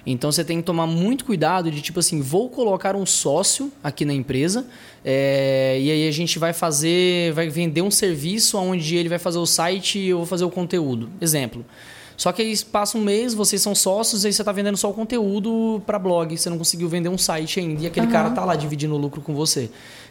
Então você tem que tomar muito cuidado de tipo assim, vou colocar um sócio aqui na empresa é, e aí a gente vai fazer, vai vender um serviço onde ele vai fazer o site e eu vou fazer o conteúdo. Exemplo. Só que aí passa um mês, vocês são sócios, aí você está vendendo só o conteúdo para blog, você não conseguiu vender um site ainda e aquele uhum. cara tá lá dividindo o lucro com você.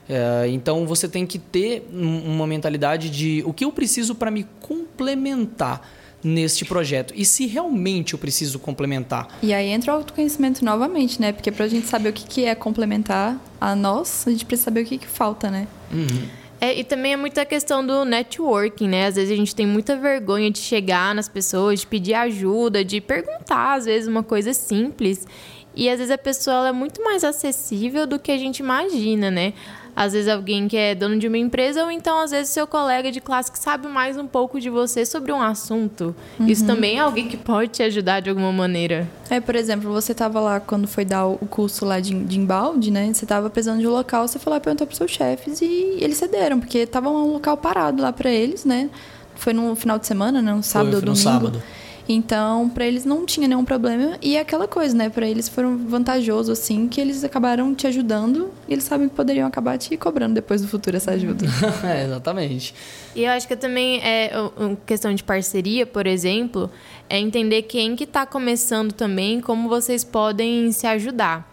É, então você tem que ter uma mentalidade de o que eu preciso para me complementar neste projeto e se realmente eu preciso complementar. E aí entra o autoconhecimento novamente, né? Porque para a gente saber o que, que é complementar a nós, a gente precisa saber o que, que falta, né? Uhum. É, e também é muita questão do networking, né? Às vezes a gente tem muita vergonha de chegar nas pessoas, de pedir ajuda, de perguntar, às vezes, uma coisa simples. E às vezes a pessoa é muito mais acessível do que a gente imagina, né? Às vezes alguém que é dono de uma empresa ou então às vezes seu colega de classe que sabe mais um pouco de você sobre um assunto. Uhum. Isso também é alguém que pode te ajudar de alguma maneira. É, por exemplo, você estava lá quando foi dar o curso lá de, de embalde, né? Você estava precisando de um local, você foi lá e perguntou para seus chefes e eles cederam, porque estava um local parado lá para eles, né? Foi no final de semana, né? Um sábado foi, foi ou domingo. sábado. Então, para eles não tinha nenhum problema. E é aquela coisa, né? Para eles foram vantajoso, assim, que eles acabaram te ajudando e eles sabem que poderiam acabar te cobrando depois do futuro essa ajuda. é, exatamente. E eu acho que também é questão de parceria, por exemplo, é entender quem que está começando também, como vocês podem se ajudar.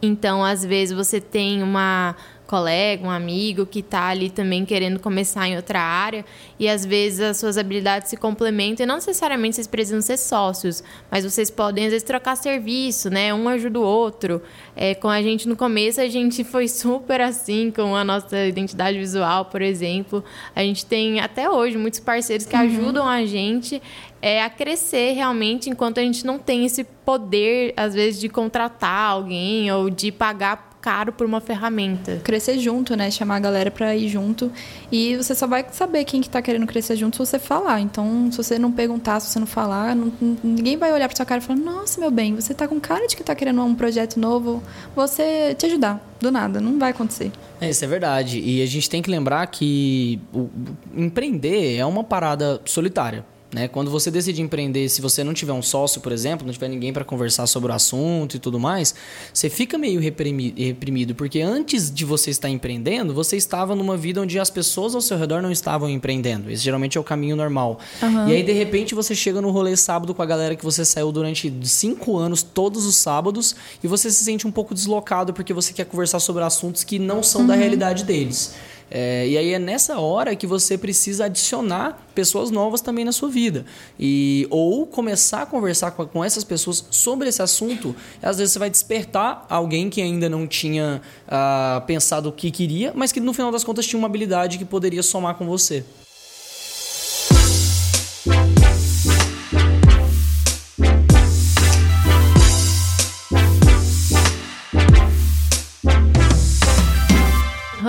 Então, às vezes você tem uma colega, um amigo que está ali também querendo começar em outra área e às vezes as suas habilidades se complementam e não necessariamente vocês precisam ser sócios, mas vocês podem às vezes trocar serviço, né? Um ajuda o outro. É, com a gente no começo a gente foi super assim com a nossa identidade visual, por exemplo. A gente tem até hoje muitos parceiros que uhum. ajudam a gente é, a crescer realmente enquanto a gente não tem esse poder, às vezes, de contratar alguém ou de pagar caro por uma ferramenta. Crescer junto, né? Chamar a galera para ir junto. E você só vai saber quem que tá querendo crescer junto se você falar. Então, se você não perguntar, se você não falar, não, ninguém vai olhar para sua cara e falar: "Nossa, meu bem, você tá com cara de que tá querendo um projeto novo, você te ajudar". Do nada, não vai acontecer. É, isso é verdade. E a gente tem que lembrar que o, empreender é uma parada solitária Né? Quando você decide empreender, se você não tiver um sócio, por exemplo, não tiver ninguém para conversar sobre o assunto e tudo mais, você fica meio reprimido, porque antes de você estar empreendendo, você estava numa vida onde as pessoas ao seu redor não estavam empreendendo. Esse geralmente é o caminho normal. Uhum. E aí, de repente, você chega no rolê sábado com a galera que você saiu durante cinco anos, todos os sábados, e você se sente um pouco deslocado porque você quer conversar sobre assuntos que não são uhum. da realidade deles. É, e aí é nessa hora que você precisa adicionar pessoas novas também na sua vida. E, ou começar a conversar com, com essas pessoas sobre esse assunto. Às vezes você vai despertar alguém que ainda não tinha uh, pensado o que queria, mas que no final das contas tinha uma habilidade que poderia somar com você.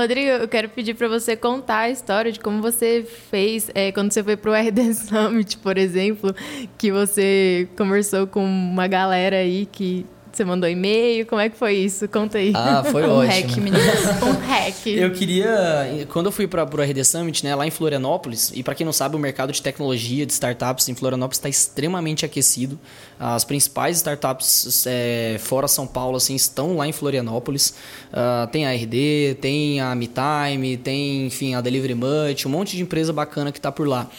Rodrigo, eu quero pedir para você contar a história de como você fez é, quando você foi para o RD Summit, por exemplo, que você conversou com uma galera aí que você mandou e-mail? Como é que foi isso? Conta aí. Ah, foi um ótimo. hack, meninas. um hack. Eu queria... Quando eu fui para o RD Summit, né, lá em Florianópolis, e para quem não sabe, o mercado de tecnologia, de startups em Florianópolis está extremamente aquecido. As principais startups é, fora São Paulo assim, estão lá em Florianópolis. Uh, tem a RD, tem a MeTime, tem, enfim, a Delivery Much, um monte de empresa bacana que está por lá.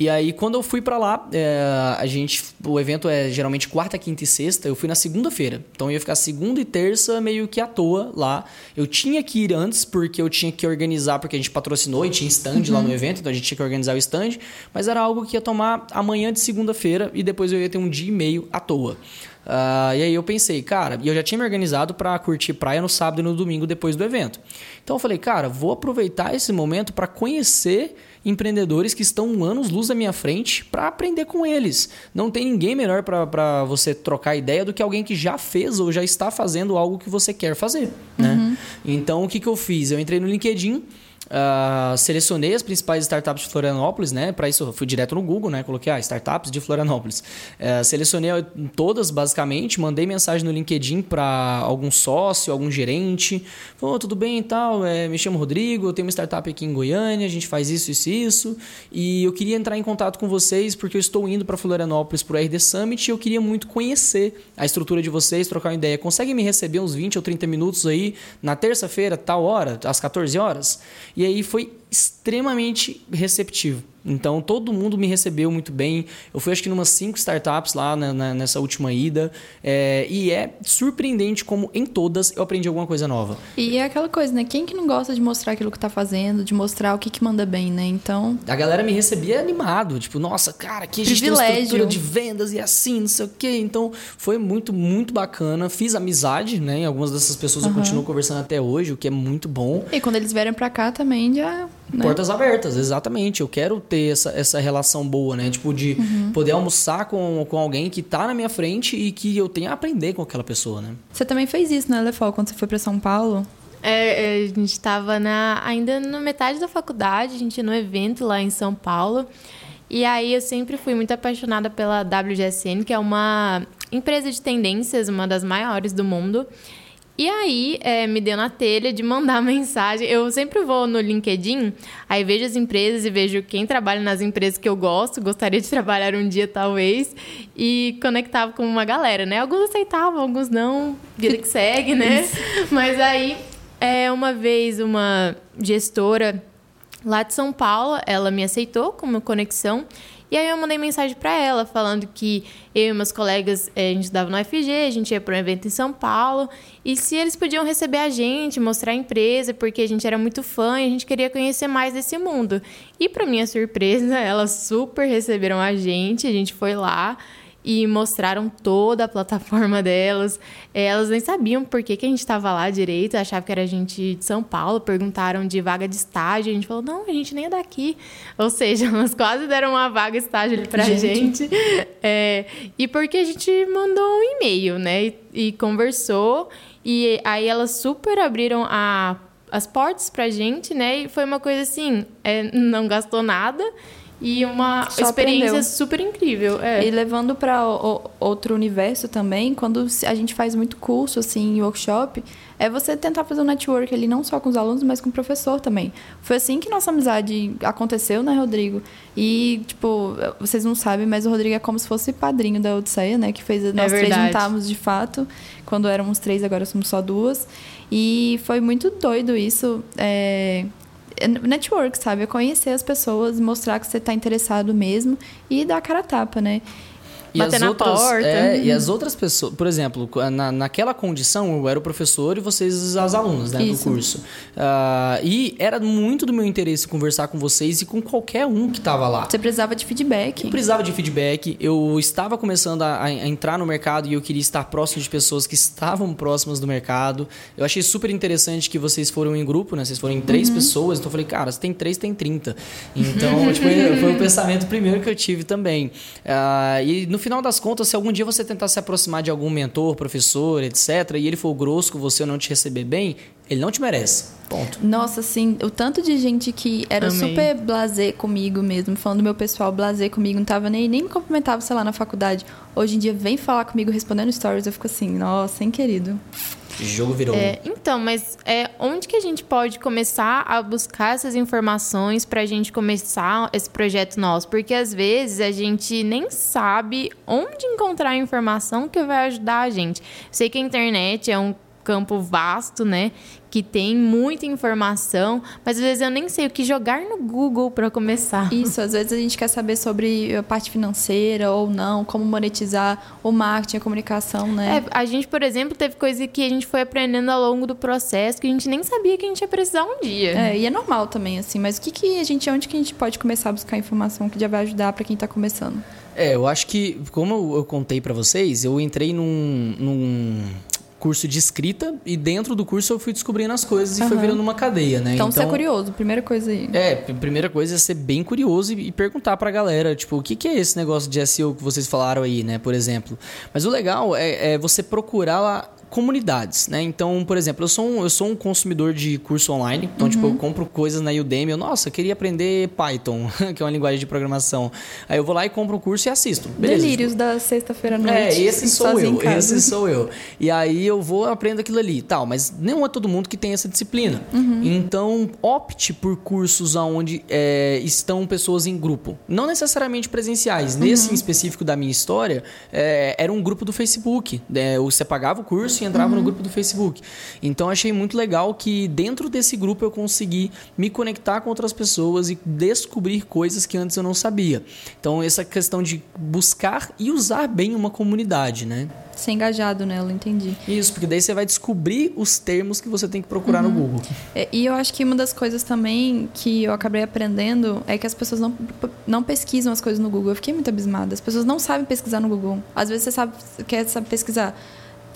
E aí, quando eu fui para lá, é, a gente, o evento é geralmente quarta, quinta e sexta. Eu fui na segunda-feira. Então eu ia ficar segunda e terça meio que à toa lá. Eu tinha que ir antes porque eu tinha que organizar, porque a gente patrocinou e tinha stand uhum. lá no evento, então a gente tinha que organizar o stand. Mas era algo que ia tomar amanhã de segunda-feira e depois eu ia ter um dia e meio à toa. Uh, e aí eu pensei, cara, e eu já tinha me organizado para curtir praia no sábado e no domingo depois do evento. Então eu falei, cara, vou aproveitar esse momento para conhecer empreendedores que estão anos luz à minha frente para aprender com eles. Não tem ninguém melhor para você trocar ideia do que alguém que já fez ou já está fazendo algo que você quer fazer. Né? Uhum. Então o que, que eu fiz? Eu entrei no LinkedIn Uh, selecionei as principais startups de Florianópolis, né? Para isso fui direto no Google, né? Coloquei ah, startups de Florianópolis. Uh, selecionei todas basicamente, mandei mensagem no LinkedIn para algum sócio, algum gerente. Falou, tudo bem e tal, é, me chamo Rodrigo, eu tenho uma startup aqui em Goiânia, a gente faz isso, isso e isso. E eu queria entrar em contato com vocês porque eu estou indo para Florianópolis para o RD Summit e eu queria muito conhecer a estrutura de vocês, trocar uma ideia. Consegue me receber uns 20 ou 30 minutos aí na terça-feira, tal hora, às 14 horas? E aí foi extremamente receptivo. Então todo mundo me recebeu muito bem. Eu fui acho que numas cinco startups lá na, na, nessa última ida. É, e é surpreendente como em todas eu aprendi alguma coisa nova. E é aquela coisa, né? Quem que não gosta de mostrar aquilo que tá fazendo, de mostrar o que, que manda bem, né? Então. A galera me recebia animado. Tipo, nossa, cara, a gente Privilégio. tem estrutura de vendas e assim, não sei o quê. Então foi muito, muito bacana. Fiz amizade, né? Algumas dessas pessoas uhum. eu continuo conversando até hoje, o que é muito bom. E quando eles vierem para cá também já né? Portas abertas, exatamente. Eu quero ter essa, essa relação boa, né? Tipo, de uhum. poder almoçar com, com alguém que tá na minha frente e que eu tenha a aprender com aquela pessoa, né? Você também fez isso, né, Lefol, quando você foi para São Paulo? É, é, a gente estava na, ainda na metade da faculdade, a gente ia no evento lá em São Paulo. E aí eu sempre fui muito apaixonada pela WGSN, que é uma empresa de tendências, uma das maiores do mundo. E aí, é, me deu na telha de mandar mensagem. Eu sempre vou no LinkedIn, aí vejo as empresas e vejo quem trabalha nas empresas que eu gosto, gostaria de trabalhar um dia talvez, e conectava com uma galera, né? Alguns aceitavam, alguns não, vida que segue, né? Mas aí, é, uma vez, uma gestora lá de São Paulo, ela me aceitou como conexão e aí eu mandei mensagem para ela falando que eu e meus colegas, eh, a gente estava no FG, a gente ia para um evento em São Paulo, e se eles podiam receber a gente, mostrar a empresa, porque a gente era muito fã e a gente queria conhecer mais desse mundo. E para minha surpresa, elas super receberam a gente, a gente foi lá, e mostraram toda a plataforma delas. É, elas nem sabiam por que, que a gente estava lá direito, achavam que era gente de São Paulo, perguntaram de vaga de estágio, a gente falou, não, a gente nem é daqui. Ou seja, elas quase deram uma vaga de estágio ali pra gente. gente. É, e porque a gente mandou um e-mail, né, e, e conversou, e aí elas super abriram a, as portas pra gente, né, e foi uma coisa assim, é, não gastou nada, e uma Só experiência aprendeu. super incrível. É. E levando para outro universo também, quando a gente faz muito curso, assim, em workshop, é você tentar fazer um network ali, não só com os alunos, mas com o professor também. Foi assim que nossa amizade aconteceu, né, Rodrigo? E, tipo, vocês não sabem, mas o Rodrigo é como se fosse padrinho da Odisseia, né? Que fez nós três verdade. juntarmos de fato. Quando éramos três, agora somos só duas. E foi muito doido isso. É network, sabe? É conhecer as pessoas, mostrar que você está interessado mesmo e dar cara a tapa, né? E Bater as na outras, porta. é, e as outras pessoas, por exemplo, na, naquela condição eu era o professor e vocês as alunas né, do curso. Ah, e era muito do meu interesse conversar com vocês e com qualquer um que estava lá. Você precisava de feedback. Eu precisava de feedback, eu estava começando a, a entrar no mercado e eu queria estar próximo de pessoas que estavam próximas do mercado. Eu achei super interessante que vocês foram em grupo, né? Vocês foram em três pessoas, então eu falei, cara, se tem três, tem 30. Então, tipo, foi o pensamento primeiro que eu tive também. Ah, e no final das contas, se algum dia você tentar se aproximar de algum mentor, professor, etc., e ele for grosso com você ou não te receber bem, ele não te merece. Ponto. Nossa, assim, o tanto de gente que era Amei. super blazer comigo mesmo, falando do meu pessoal blazer comigo, não tava nem, nem me cumprimentava, sei lá, na faculdade. Hoje em dia vem falar comigo respondendo stories, eu fico assim, nossa, hein, querido. O jogo virou. É, então, mas é, onde que a gente pode começar a buscar essas informações para a gente começar esse projeto nosso? Porque às vezes a gente nem sabe onde encontrar a informação que vai ajudar a gente. Sei que a internet é um campo vasto, né? Que tem muita informação, mas às vezes eu nem sei o que jogar no Google para começar. Isso, às vezes a gente quer saber sobre a parte financeira ou não, como monetizar o marketing, a comunicação, né? É, a gente, por exemplo, teve coisa que a gente foi aprendendo ao longo do processo que a gente nem sabia que a gente ia precisar um dia. É, e é normal também, assim, mas o que, que a gente, onde que a gente pode começar a buscar informação que já vai ajudar para quem tá começando? É, eu acho que, como eu- eu contei pra vocês, eu entrei num, num curso de escrita e dentro do curso eu fui descobrindo as coisas e foi virando uma cadeia, né? Então, você é curioso, primeira coisa aí. É, primeira coisa é ser bem curioso e, e perguntar pra galera, tipo, o que, que é esse negócio de SEO que vocês falaram aí, né, por exemplo. Mas o legal é, é você procurar lá comunidades, né? Então, por exemplo, eu sou um, eu sou um consumidor de curso online, então, tipo, eu compro coisas na Udemy, eu, nossa, eu queria aprender Python, que é uma linguagem de programação. Aí eu vou lá e compro um curso e assisto. Beleza, Delírios da sexta-feira à noite. é, esse sou eu, esse sou eu. E aí eu vou aprendo aquilo ali, tal, mas não é todo mundo que tem essa disciplina. Uhum. Então, opte por cursos onde é, estão pessoas em grupo, não necessariamente presenciais. Uhum. Nesse em específico da minha história, é, era um grupo do Facebook. né? Você pagava o curso e entrava Uhum. no grupo do Facebook. Então, achei muito legal que dentro desse grupo eu consegui me conectar com outras pessoas e descobrir coisas que antes eu não sabia. Então, essa questão de buscar e usar bem uma comunidade, né? Ser engajado nela, entendi. Isso, porque daí você vai descobrir os termos que você tem que procurar Uhum. no Google. É, E eu acho que uma das coisas também que eu acabei aprendendo é que as pessoas não, não pesquisam as coisas no Google. Eu fiquei muito abismada. As pessoas não sabem pesquisar no Google. Às vezes você sabe, quer pesquisar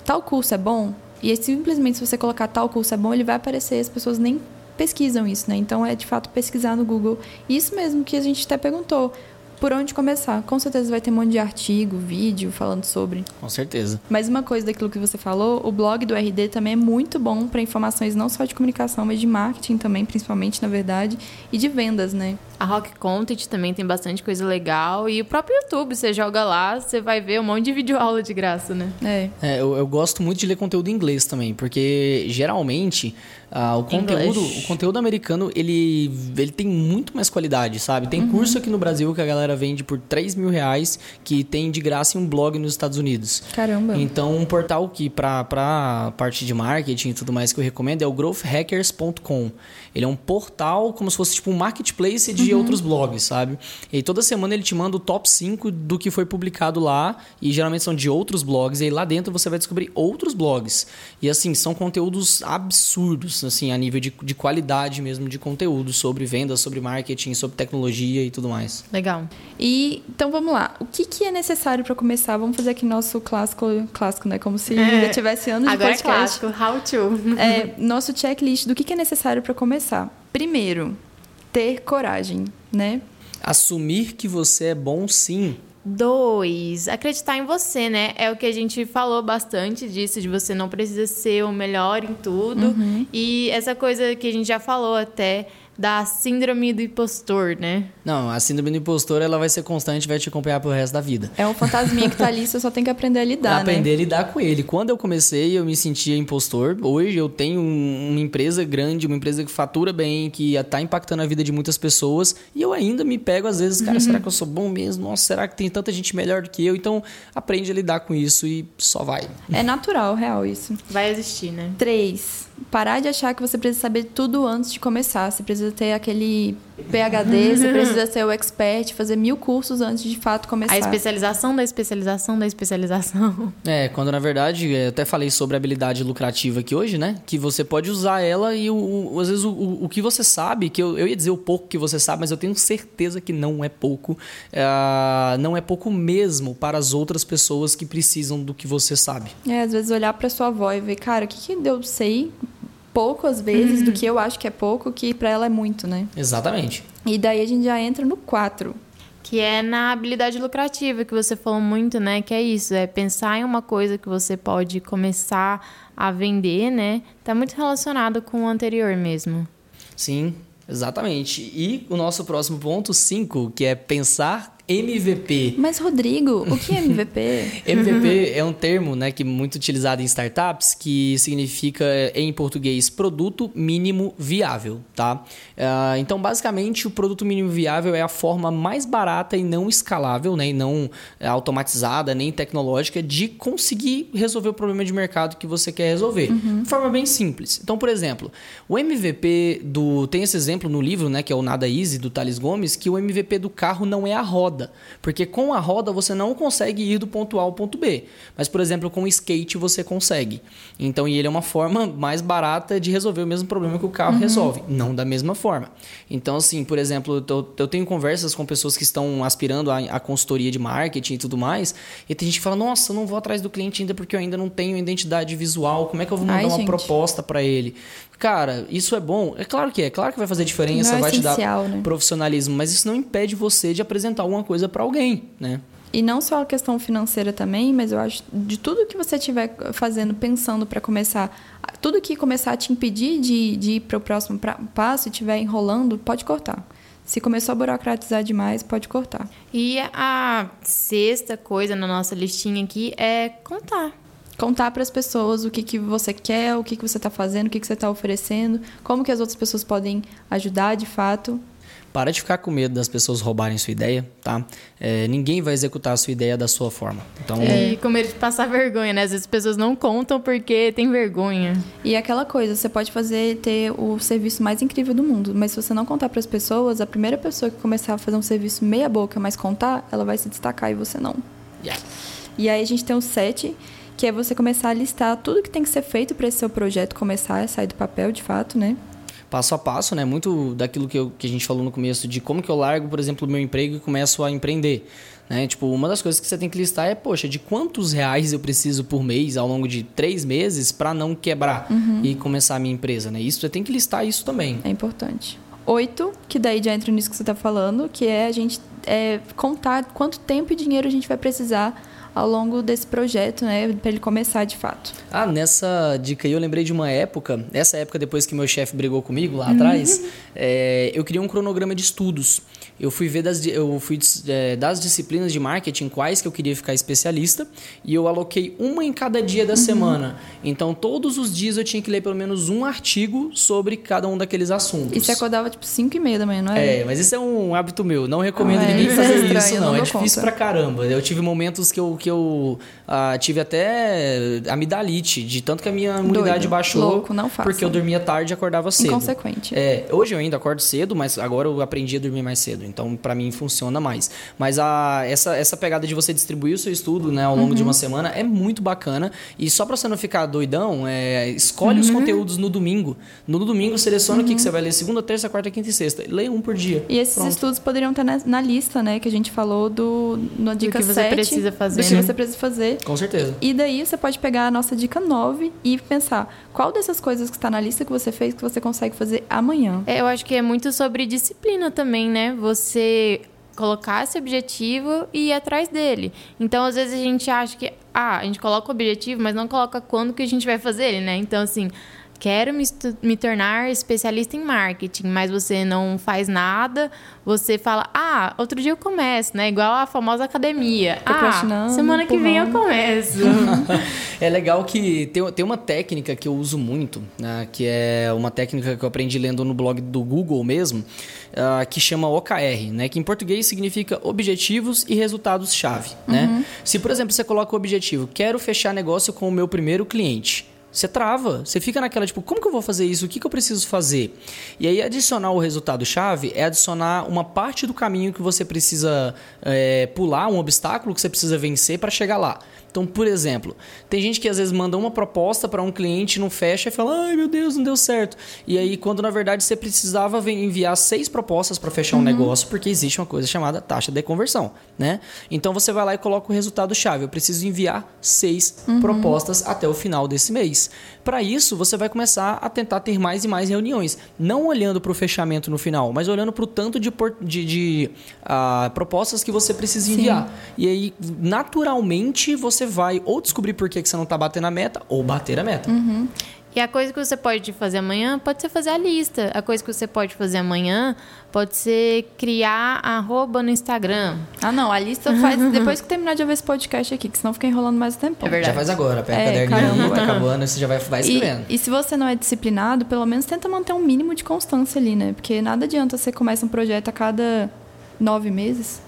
tal curso é bom, e aí, simplesmente se você colocar tal curso é bom, ele vai aparecer. As pessoas nem pesquisam isso, né? Então é de fato pesquisar no Google. Isso mesmo que a gente até perguntou. Por onde começar? Com certeza vai ter um monte de artigo, vídeo falando sobre. Com certeza. Mas uma coisa daquilo que você falou, o blog do RD também é muito bom para informações não só de comunicação, mas de marketing também, principalmente, na verdade, e de vendas, né? A Rock Content também tem bastante coisa legal. E o próprio YouTube, você joga lá, você vai ver um monte de videoaula de graça, né? É. É, eu, eu gosto muito de ler conteúdo em inglês também, porque geralmente ah, o conteúdo, o conteúdo americano ele, ele tem muito mais qualidade, sabe? Tem curso aqui no Brasil que a galera vende por 3 mil reais que tem de graça em um blog nos Estados Unidos. Caramba. Então, um portal que para pra parte de marketing e tudo mais que eu recomendo é o growthhackers.com. Ele é um portal como se fosse tipo um marketplace de outros blogs, sabe? E toda semana ele te manda o top 5 do que foi publicado lá, e geralmente são de outros blogs, e aí lá dentro você vai descobrir outros blogs. E assim, são conteúdos absurdos, assim, a nível de, de qualidade mesmo de conteúdo sobre vendas, sobre marketing, sobre tecnologia e tudo mais. Legal. E então vamos lá. O que, que é necessário para começar? Vamos fazer aqui nosso clássico, clássico, né? Como se já tivesse anos de Agora é podcast. clássico. How to. É, nosso checklist do que, que é necessário para começar. Primeiro, ter coragem, né? Assumir que você é bom sim. Dois, acreditar em você, né? É o que a gente falou bastante disso, de você não precisa ser o melhor em tudo. E essa coisa que a gente já falou até da síndrome do impostor, né? Não, a síndrome do impostor ela vai ser constante, vai te acompanhar pro resto da vida. É um fantasminha que tá ali, você só tem que aprender a lidar, aprender né? a lidar com ele. Quando eu comecei, eu me sentia impostor. Hoje eu tenho uma empresa grande, uma empresa que fatura bem, que tá impactando a vida de muitas pessoas, e eu ainda me pego às vezes, cara, uhum. será que eu sou bom mesmo? Nossa, será que tem tanta gente melhor do que eu? Então, aprende a lidar com isso e só vai. É natural, real isso. Vai existir, né? Três. Parar de achar que você precisa saber tudo antes de começar. Você precisa ter aquele PhD, você precisa ser o expert, fazer mil cursos antes de, de fato começar. A especialização da especialização da especialização. É, quando na verdade, eu até falei sobre habilidade lucrativa aqui hoje, né? Que você pode usar ela e o, o às vezes o, o, o, que você sabe, que eu, eu ia dizer o pouco que você sabe, mas eu tenho certeza que não é pouco. É, não é pouco mesmo para as outras pessoas que precisam do que você sabe. É, às vezes olhar para sua avó e ver, cara, o que, que eu sei pouco às vezes uhum. do que eu acho que é pouco, que para ela é muito, né? Exatamente. E daí a gente já entra no 4. Que é na habilidade lucrativa, que você falou muito, né? Que é isso, é pensar em uma coisa que você pode começar a vender, né? Tá muito relacionado com o anterior mesmo. Sim, exatamente. E o nosso próximo ponto, 5, que é pensar MVP. Mas, Rodrigo, o que é MVP? MVP é um termo né, que é muito utilizado em startups que significa, em português, produto mínimo viável. Tá? Uh, então, basicamente, o produto mínimo viável é a forma mais barata e não escalável, né, e não automatizada, nem tecnológica, de conseguir resolver o problema de mercado que você quer resolver. Uhum. De forma bem simples. Então, por exemplo, o MVP do. Tem esse exemplo no livro, né, que é o Nada Easy, do Thales Gomes, que o MVP do carro não é a roda roda. Porque com a roda você não consegue ir do ponto A ao ponto B. Mas, por exemplo, com o skate você consegue. Então, e ele é uma forma mais barata de resolver o mesmo problema que o carro uhum. resolve. Não da mesma forma. Então, assim, por exemplo, eu, eu tenho conversas com pessoas que estão aspirando a, a consultoria de marketing e tudo mais. E tem gente que fala: Nossa, eu não vou atrás do cliente ainda porque eu ainda não tenho identidade visual. Como é que eu vou mandar Ai, uma proposta para ele? Cara, isso é bom? É claro que é. Claro que vai fazer diferença, não é vai te dar né? profissionalismo. Mas isso não impede você de apresentar alguma coisa para alguém, né? E não só a questão financeira também, mas eu acho de tudo que você estiver fazendo, pensando para começar, tudo que começar a te impedir de, de ir para o próximo passo e estiver enrolando, pode cortar. Se começou a burocratizar demais, pode cortar. E a sexta coisa na nossa listinha aqui é contar contar para as pessoas o que, que você quer, o que, que você está fazendo, o que, que você está oferecendo, como que as outras pessoas podem ajudar de fato. Para de ficar com medo das pessoas roubarem sua ideia, tá? É, ninguém vai executar a sua ideia da sua forma. Então... É, e com medo de passar vergonha, né? Às vezes as pessoas não contam porque tem vergonha. E aquela coisa, você pode fazer, ter o serviço mais incrível do mundo, mas se você não contar para as pessoas, a primeira pessoa que começar a fazer um serviço meia boca, mas contar, ela vai se destacar e você não. Yeah. E aí a gente tem o sete que é você começar a listar tudo que tem que ser feito para esse seu projeto começar a sair do papel, de fato, né? Passo a passo, né? Muito daquilo que, eu, que a gente falou no começo, de como que eu largo, por exemplo, o meu emprego e começo a empreender. Né? Tipo, uma das coisas que você tem que listar é, poxa, de quantos reais eu preciso por mês ao longo de três meses para não quebrar uhum. e começar a minha empresa, né? Isso você tem que listar isso também. É importante. Oito, que daí já entra nisso que você está falando, que é a gente é, contar quanto tempo e dinheiro a gente vai precisar ao longo desse projeto, né, para ele começar de fato. Ah, nessa dica aí eu lembrei de uma época, essa época depois que meu chefe brigou comigo lá atrás, uhum. é, eu criei um cronograma de estudos. Eu fui ver das, eu fui, é, das disciplinas de marketing quais que eu queria ficar especialista e eu aloquei uma em cada dia da uhum. semana. Então, todos os dias eu tinha que ler pelo menos um artigo sobre cada um daqueles assuntos. E você acordava tipo 5 e meia da manhã, não é? É, mas isso é um hábito meu. Não recomendo ah, ninguém é fazer é isso, não. não é difícil conta. pra caramba. Eu tive momentos que eu, que eu uh, tive até amidalite, de tanto que a minha imunidade Doido. baixou. Louco, não faça. Porque eu dormia tarde e acordava cedo. Inconsequente. É, hoje eu ainda acordo cedo, mas agora eu aprendi a dormir mais cedo. Então, para mim, funciona mais. Mas a, essa, essa pegada de você distribuir o seu estudo né, ao longo uhum. de uma semana é muito bacana. E só para você não ficar doidão, é, escolhe uhum. os conteúdos no domingo. No domingo, seleciona uhum. o que, que você vai ler segunda, terça, quarta, quinta e sexta. Leia um por dia. E esses Pronto. estudos poderiam estar na, na, lista, né? Que a gente falou do, na dica do que 7, você precisa fazer. Do que né? você precisa fazer. Com certeza. E daí você pode pegar a nossa dica 9 e pensar qual dessas coisas que está na lista que você fez que você consegue fazer amanhã. É, eu acho que é muito sobre disciplina também, né? Você colocar esse objetivo e ir atrás dele. Então, às vezes a gente acha que ah, a gente coloca o objetivo, mas não coloca quando que a gente vai fazer ele, né? Então, assim, quero me, me, tornar especialista em marketing, mas você não faz nada, você fala, ah, outro dia eu começo, né? Igual a famosa academia. Ah, semana que vem eu começo. é legal que tem, tem uma técnica que eu uso muito, né? que é uma técnica que eu aprendi lendo no blog do Google mesmo, uh, que chama OKR, né? que em português significa Objetivos e Resultados-Chave. Né? Uhum. Né? Se, por exemplo, você coloca o objetivo, quero fechar negócio com o meu primeiro cliente. Você trava, você fica naquela tipo, como que eu vou fazer isso? O que, que eu preciso fazer? E aí adicionar o resultado-chave é adicionar uma parte do caminho que você precisa é, pular, um obstáculo que você precisa vencer para chegar lá. Então, por exemplo, tem gente que às vezes manda uma proposta para um cliente, não fecha e fala: ai meu Deus, não deu certo. E aí, quando na verdade você precisava enviar seis propostas para fechar um uhum. negócio, porque existe uma coisa chamada taxa de conversão, né? Então você vai lá e coloca o resultado-chave: eu preciso enviar seis uhum. propostas até o final desse mês. Para isso, você vai começar a tentar ter mais e mais reuniões, não olhando para o fechamento no final, mas olhando para o tanto de, de, de uh, propostas que você precisa enviar. Sim. E aí, naturalmente, você vai ou descobrir por que, que você não está batendo a meta, ou bater a meta. Uhum. E a coisa que você pode fazer amanhã pode ser fazer a lista. A coisa que você pode fazer amanhã pode ser criar arroba no Instagram. Ah, não. A lista faz depois que terminar de ouvir esse podcast aqui, que senão fica enrolando mais tempo. É verdade. Já faz agora. Pega é, o caderninho, vai acabando, você já vai, vai escrevendo. E, e se você não é disciplinado, pelo menos tenta manter um mínimo de constância ali, né? Porque nada adianta você começa um projeto a cada nove meses.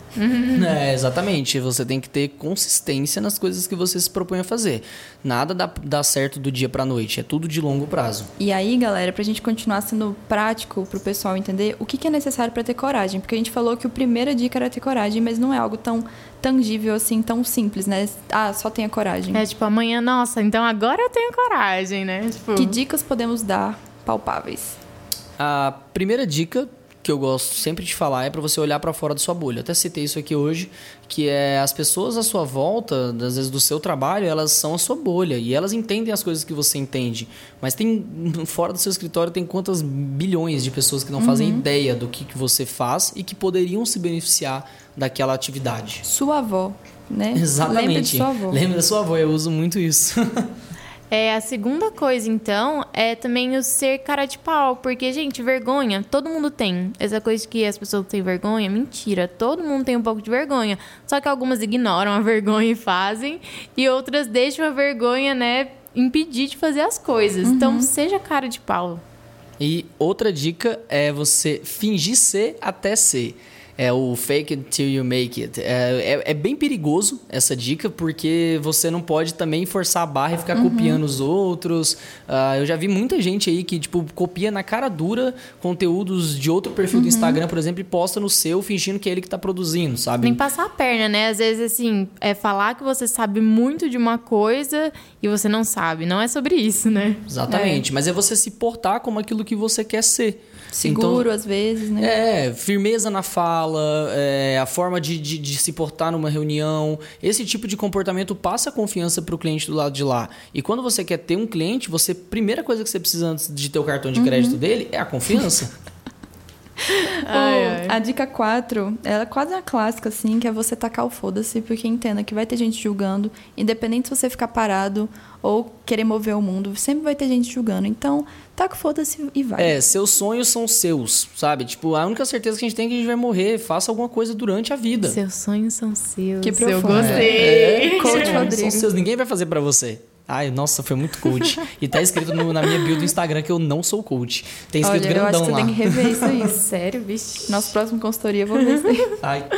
É, exatamente. Você tem que ter consistência nas coisas que você se propõe a fazer. Nada dá, dá certo do dia pra noite. É tudo de longo prazo. E aí, galera, pra gente continuar sendo prático pro pessoal entender o que, que é necessário para ter coragem. Porque a gente falou que a primeira dica era ter coragem, mas não é algo tão tangível assim, tão simples, né? Ah, só tenha coragem. É tipo, amanhã, nossa, então agora eu tenho coragem, né? Tipo... Que dicas podemos dar palpáveis? A primeira dica que eu gosto sempre de falar é para você olhar para fora da sua bolha. Até citei isso aqui hoje, que é as pessoas à sua volta, às vezes do seu trabalho, elas são a sua bolha e elas entendem as coisas que você entende. Mas tem fora do seu escritório tem quantas bilhões de pessoas que não uhum. fazem ideia do que, que você faz e que poderiam se beneficiar daquela atividade. Sua avó, né? Exatamente. Lembra de sua avó. Lembra da sua avó, eu uso muito isso. É, a segunda coisa, então, é também o ser cara de pau. Porque, gente, vergonha, todo mundo tem. Essa coisa que as pessoas têm vergonha, mentira. Todo mundo tem um pouco de vergonha. Só que algumas ignoram a vergonha e fazem. E outras deixam a vergonha, né, impedir de fazer as coisas. Então, uhum. Então, seja cara de pau. E outra dica é você fingir ser até ser é o fake it till you make it. É, é, é, bem perigoso essa dica, porque você não pode também forçar a barra e ficar uhum. copiando os outros. Uh, eu já vi muita gente aí que, tipo, copia na cara dura conteúdos de outro perfil uhum. do Instagram, por exemplo, e posta no seu, fingindo que é ele que está produzindo, sabe? Nem passar a perna, né? Às vezes, assim, é falar que você sabe muito de uma coisa e você não sabe. Não é sobre isso, né? Exatamente. É. Mas é você se portar como aquilo que você quer ser. Seguro, então, às vezes, né? É, firmeza na fala, é, a forma de, de, de, se portar numa reunião. Esse tipo de comportamento passa confiança para o cliente do lado de lá. E quando você quer ter um cliente, você primeira coisa que você precisa antes de ter o cartão de crédito uhum. dele é a confiança. ai, ai. A dica 4, ela é quase uma clássica, assim, que é você tacar o foda-se, porque entenda que vai ter gente julgando, independente se você ficar parado ou querer mover o mundo, sempre vai ter gente julgando. Então, taca o foda-se e vai. É, seus sonhos são seus, sabe? Tipo, a única certeza que a gente tem é que a gente vai morrer. Faça alguma coisa durante a vida. Seus sonhos são seus. Que profundo. Eu gostei. É, é, Coach Rodrigo. São seus, ninguém vai fazer para você. Ai, nossa, foi muito coach. E tá escrito no, na minha bio do Instagram que eu não sou coach. Tem escrito Olha, grandão eu acho que lá. tem que rever isso aí. Sério, bicho? Nosso próximo consultoria, eu vou ver isso aí. Ai.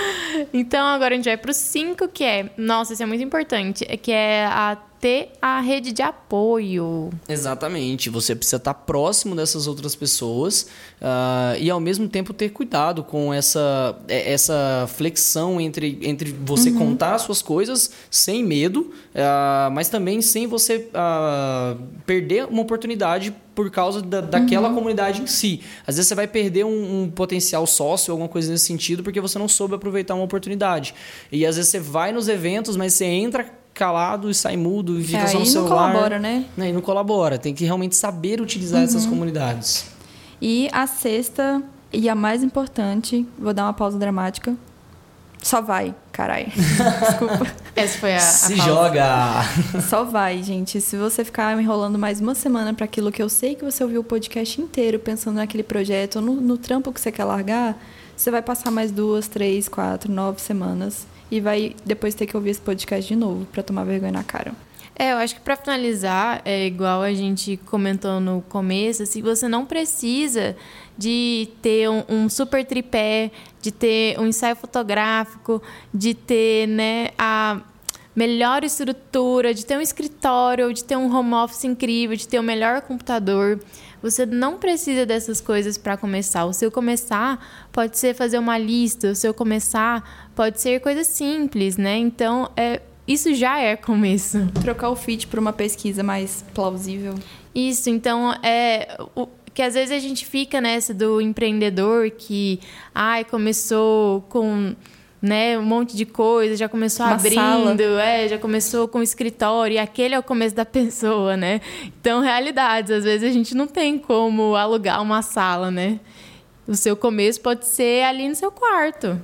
Então, agora a gente vai pro 5, que é... Nossa, isso é muito importante. Que é a ter a rede de apoio. Exatamente. Você precisa estar próximo dessas outras pessoas uh, e, ao mesmo tempo, ter cuidado com essa, é, essa flexão entre, entre você uhum. contar as suas coisas sem medo, uh, mas também sem você uh, perder uma oportunidade por causa da, daquela uhum. comunidade em si. Às vezes você vai perder um, um, potencial sócio, alguma coisa nesse sentido, porque você não soube aproveitar uma oportunidade. E às vezes você vai nos eventos, mas você entra calado e sai mudo e fica é, só no celular. não colabora, né? E não colabora. Tem que realmente saber utilizar uhum. essas comunidades. E a sexta, e a mais importante, vou dar uma pausa dramática. Só vai, carai. Desculpa. Essa foi a. a Se pausa. joga! Só vai, gente. Se você ficar enrolando mais uma semana para aquilo que eu sei que você ouviu o podcast inteiro pensando naquele projeto ou no, no trampo que você quer largar, você vai passar mais duas, três, quatro, nove semanas e vai depois ter que ouvir esse podcast de novo para tomar vergonha na cara. É, eu acho que pra finalizar, é igual a gente comentou no começo, assim, você não precisa de ter um, um super tripé, de ter um ensaio fotográfico, de ter, né, a melhor estrutura, de ter um escritório, de ter um home office incrível, de ter o melhor computador. Você não precisa dessas coisas para começar. O seu começar pode ser fazer uma lista, o seu começar pode ser coisas simples, né? Então, é, isso já é começo. Trocar o feed por uma pesquisa mais plausível. Isso, então é o, que às vezes a gente fica nessa do empreendedor que ai começou com né, um monte de coisa, já começou Uma abrindo, é, já começou com o escritório, e aquele é o começo da pessoa, né? Então, realidades, às vezes a gente não tem como alugar uma sala, né? O seu começo pode ser ali no seu quarto.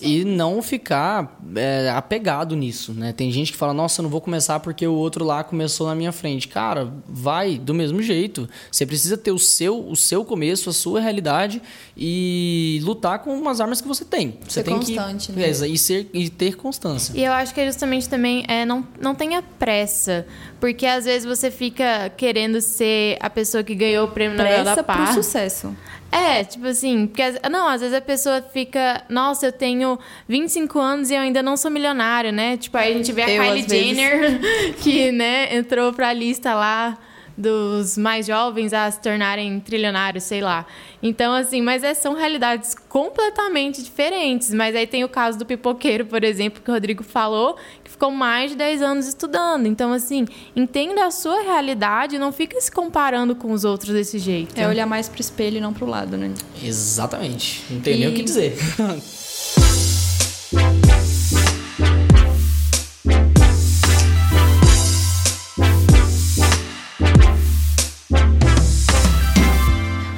E não ficar é, apegado nisso, né? Tem gente que fala, nossa, eu não vou começar porque o outro lá começou na minha frente. Cara, vai do mesmo jeito. Você precisa ter o seu, o seu começo, a sua realidade e lutar com as armas que você tem. Você Ser tem constante, que, né? É, e, ser, e ter constância. E eu acho que é justamente também é, não, não tenha pressa. Porque às vezes você fica querendo ser a pessoa que ganhou o prêmio Nobel Pressa da pro Paz. sucesso. É, tipo assim, porque às- não, às vezes a pessoa fica, nossa, eu tenho 25 anos e eu ainda não sou milionário, né? Tipo, aí a gente vê a Eu, Kylie. Jenner, que, né, entrou pra lista lá dos mais jovens a se tornarem trilionários, sei lá. Então, assim, mas é, são realidades completamente diferentes. Mas aí tem o caso do pipoqueiro, por exemplo, que o Rodrigo falou, ficou mais de 10 anos estudando. Então, assim, entenda a sua realidade e não fica se comparando com os outros desse jeito. É olhar mais pro espelho e não pro lado, né? Exatamente. Não tem nem E- o que dizer.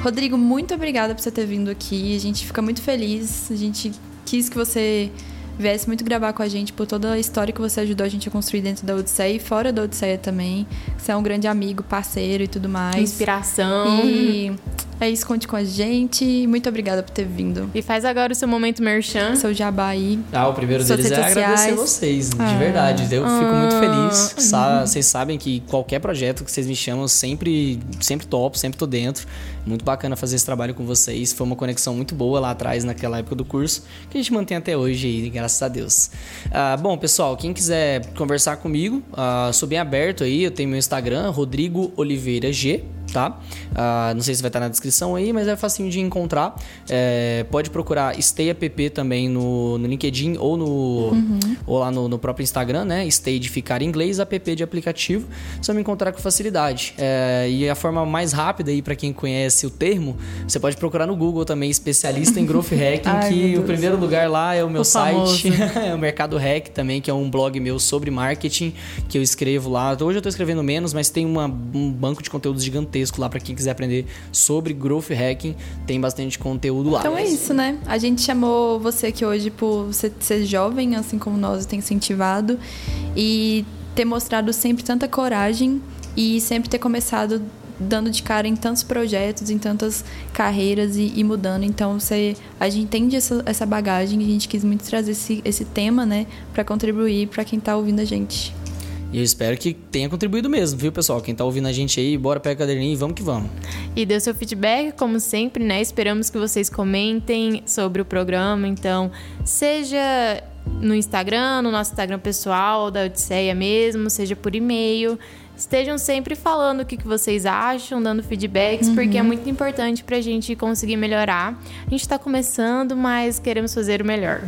Rodrigo, muito obrigada por você ter vindo aqui. A gente fica muito feliz. A gente quis que você viesse muito gravar com a gente por toda a história que você ajudou a gente a construir dentro da Odisseia e fora da Odisseia também. Você é um grande amigo, parceiro e tudo mais. Inspiração. E é isso, conte com a gente. Muito obrigada por ter vindo. E faz agora o seu momento merchan. Seu jabá aí. Ah, o primeiro deles é redes agradecer sociais. vocês, de Ah. verdade. Eu fico muito feliz. Ah. Sa- Vocês sabem que qualquer projeto que vocês me chamam, sempre, sempre topo, sempre tô dentro. Muito bacana fazer esse trabalho com vocês. Foi uma conexão muito boa lá atrás, naquela época do curso, que a gente mantém até hoje aí, graças a Deus. Ah, bom, pessoal, quem quiser conversar comigo, ah, sou bem aberto aí. Eu tenho meu Instagram, Rodrigo Oliveira G, tá? Ah, não sei se vai estar na descrição aí, mas é facinho de encontrar. É, pode procurar Stay App também no, no LinkedIn ou no ou lá no, no próprio Instagram, né? Stay de ficar em inglês, app de aplicativo. Você vai me encontrar com facilidade. É, e a forma mais rápida aí para quem conhece o termo, você pode procurar no Google também especialista em growth hacking, Ai, que o primeiro lugar lá é o meu O site, é o Mercado Hack também, que é um blog meu sobre marketing que eu escrevo lá. Hoje eu tô escrevendo menos, mas tem uma- um banco de conteúdos gigantesco lá para quem quiser aprender sobre growth hacking. Tem bastante conteúdo lá. Então é isso, né? A gente chamou você aqui hoje por você ser jovem, assim como nós, e tem incentivado. E ter mostrado sempre tanta coragem e sempre ter começado dando de cara em tantos projetos, em tantas carreiras e, e mudando. Então, você, a gente entende essa, essa bagagem e a gente quis muito trazer esse, esse tema, né? Pra contribuir pra quem tá ouvindo a gente. E eu espero que tenha contribuído mesmo, viu, pessoal? Quem tá ouvindo a gente aí, bora pegar a caderninha e vamos que vamos. E dê o seu feedback, como sempre, né? Esperamos que vocês comentem sobre o programa. Então, seja no Instagram, no nosso Instagram pessoal, da Odisseia mesmo, seja por e-mail. Estejam sempre falando o que que vocês acham, dando feedbacks, porque é muito importante pra gente conseguir melhorar. A gente tá começando, mas queremos fazer o melhor.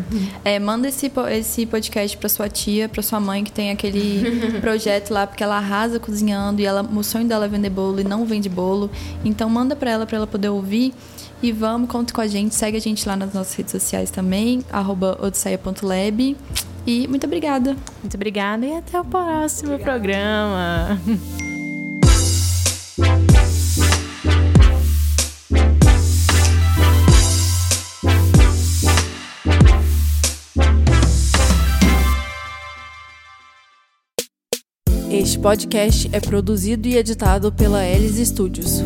É, manda esse, esse podcast pra sua tia, pra sua mãe que tem aquele projeto lá, porque ela arrasa cozinhando e ela, o sonho dela é vender bolo e não vende bolo. Então manda pra ela, pra ela poder ouvir. E vamos, conta com a gente, segue a gente lá nas nossas redes sociais também, arroba odisseia.lab. E muito obrigada. Muito obrigada e até o próximo obrigada. programa. Este podcast é produzido e editado pela Elis Studios.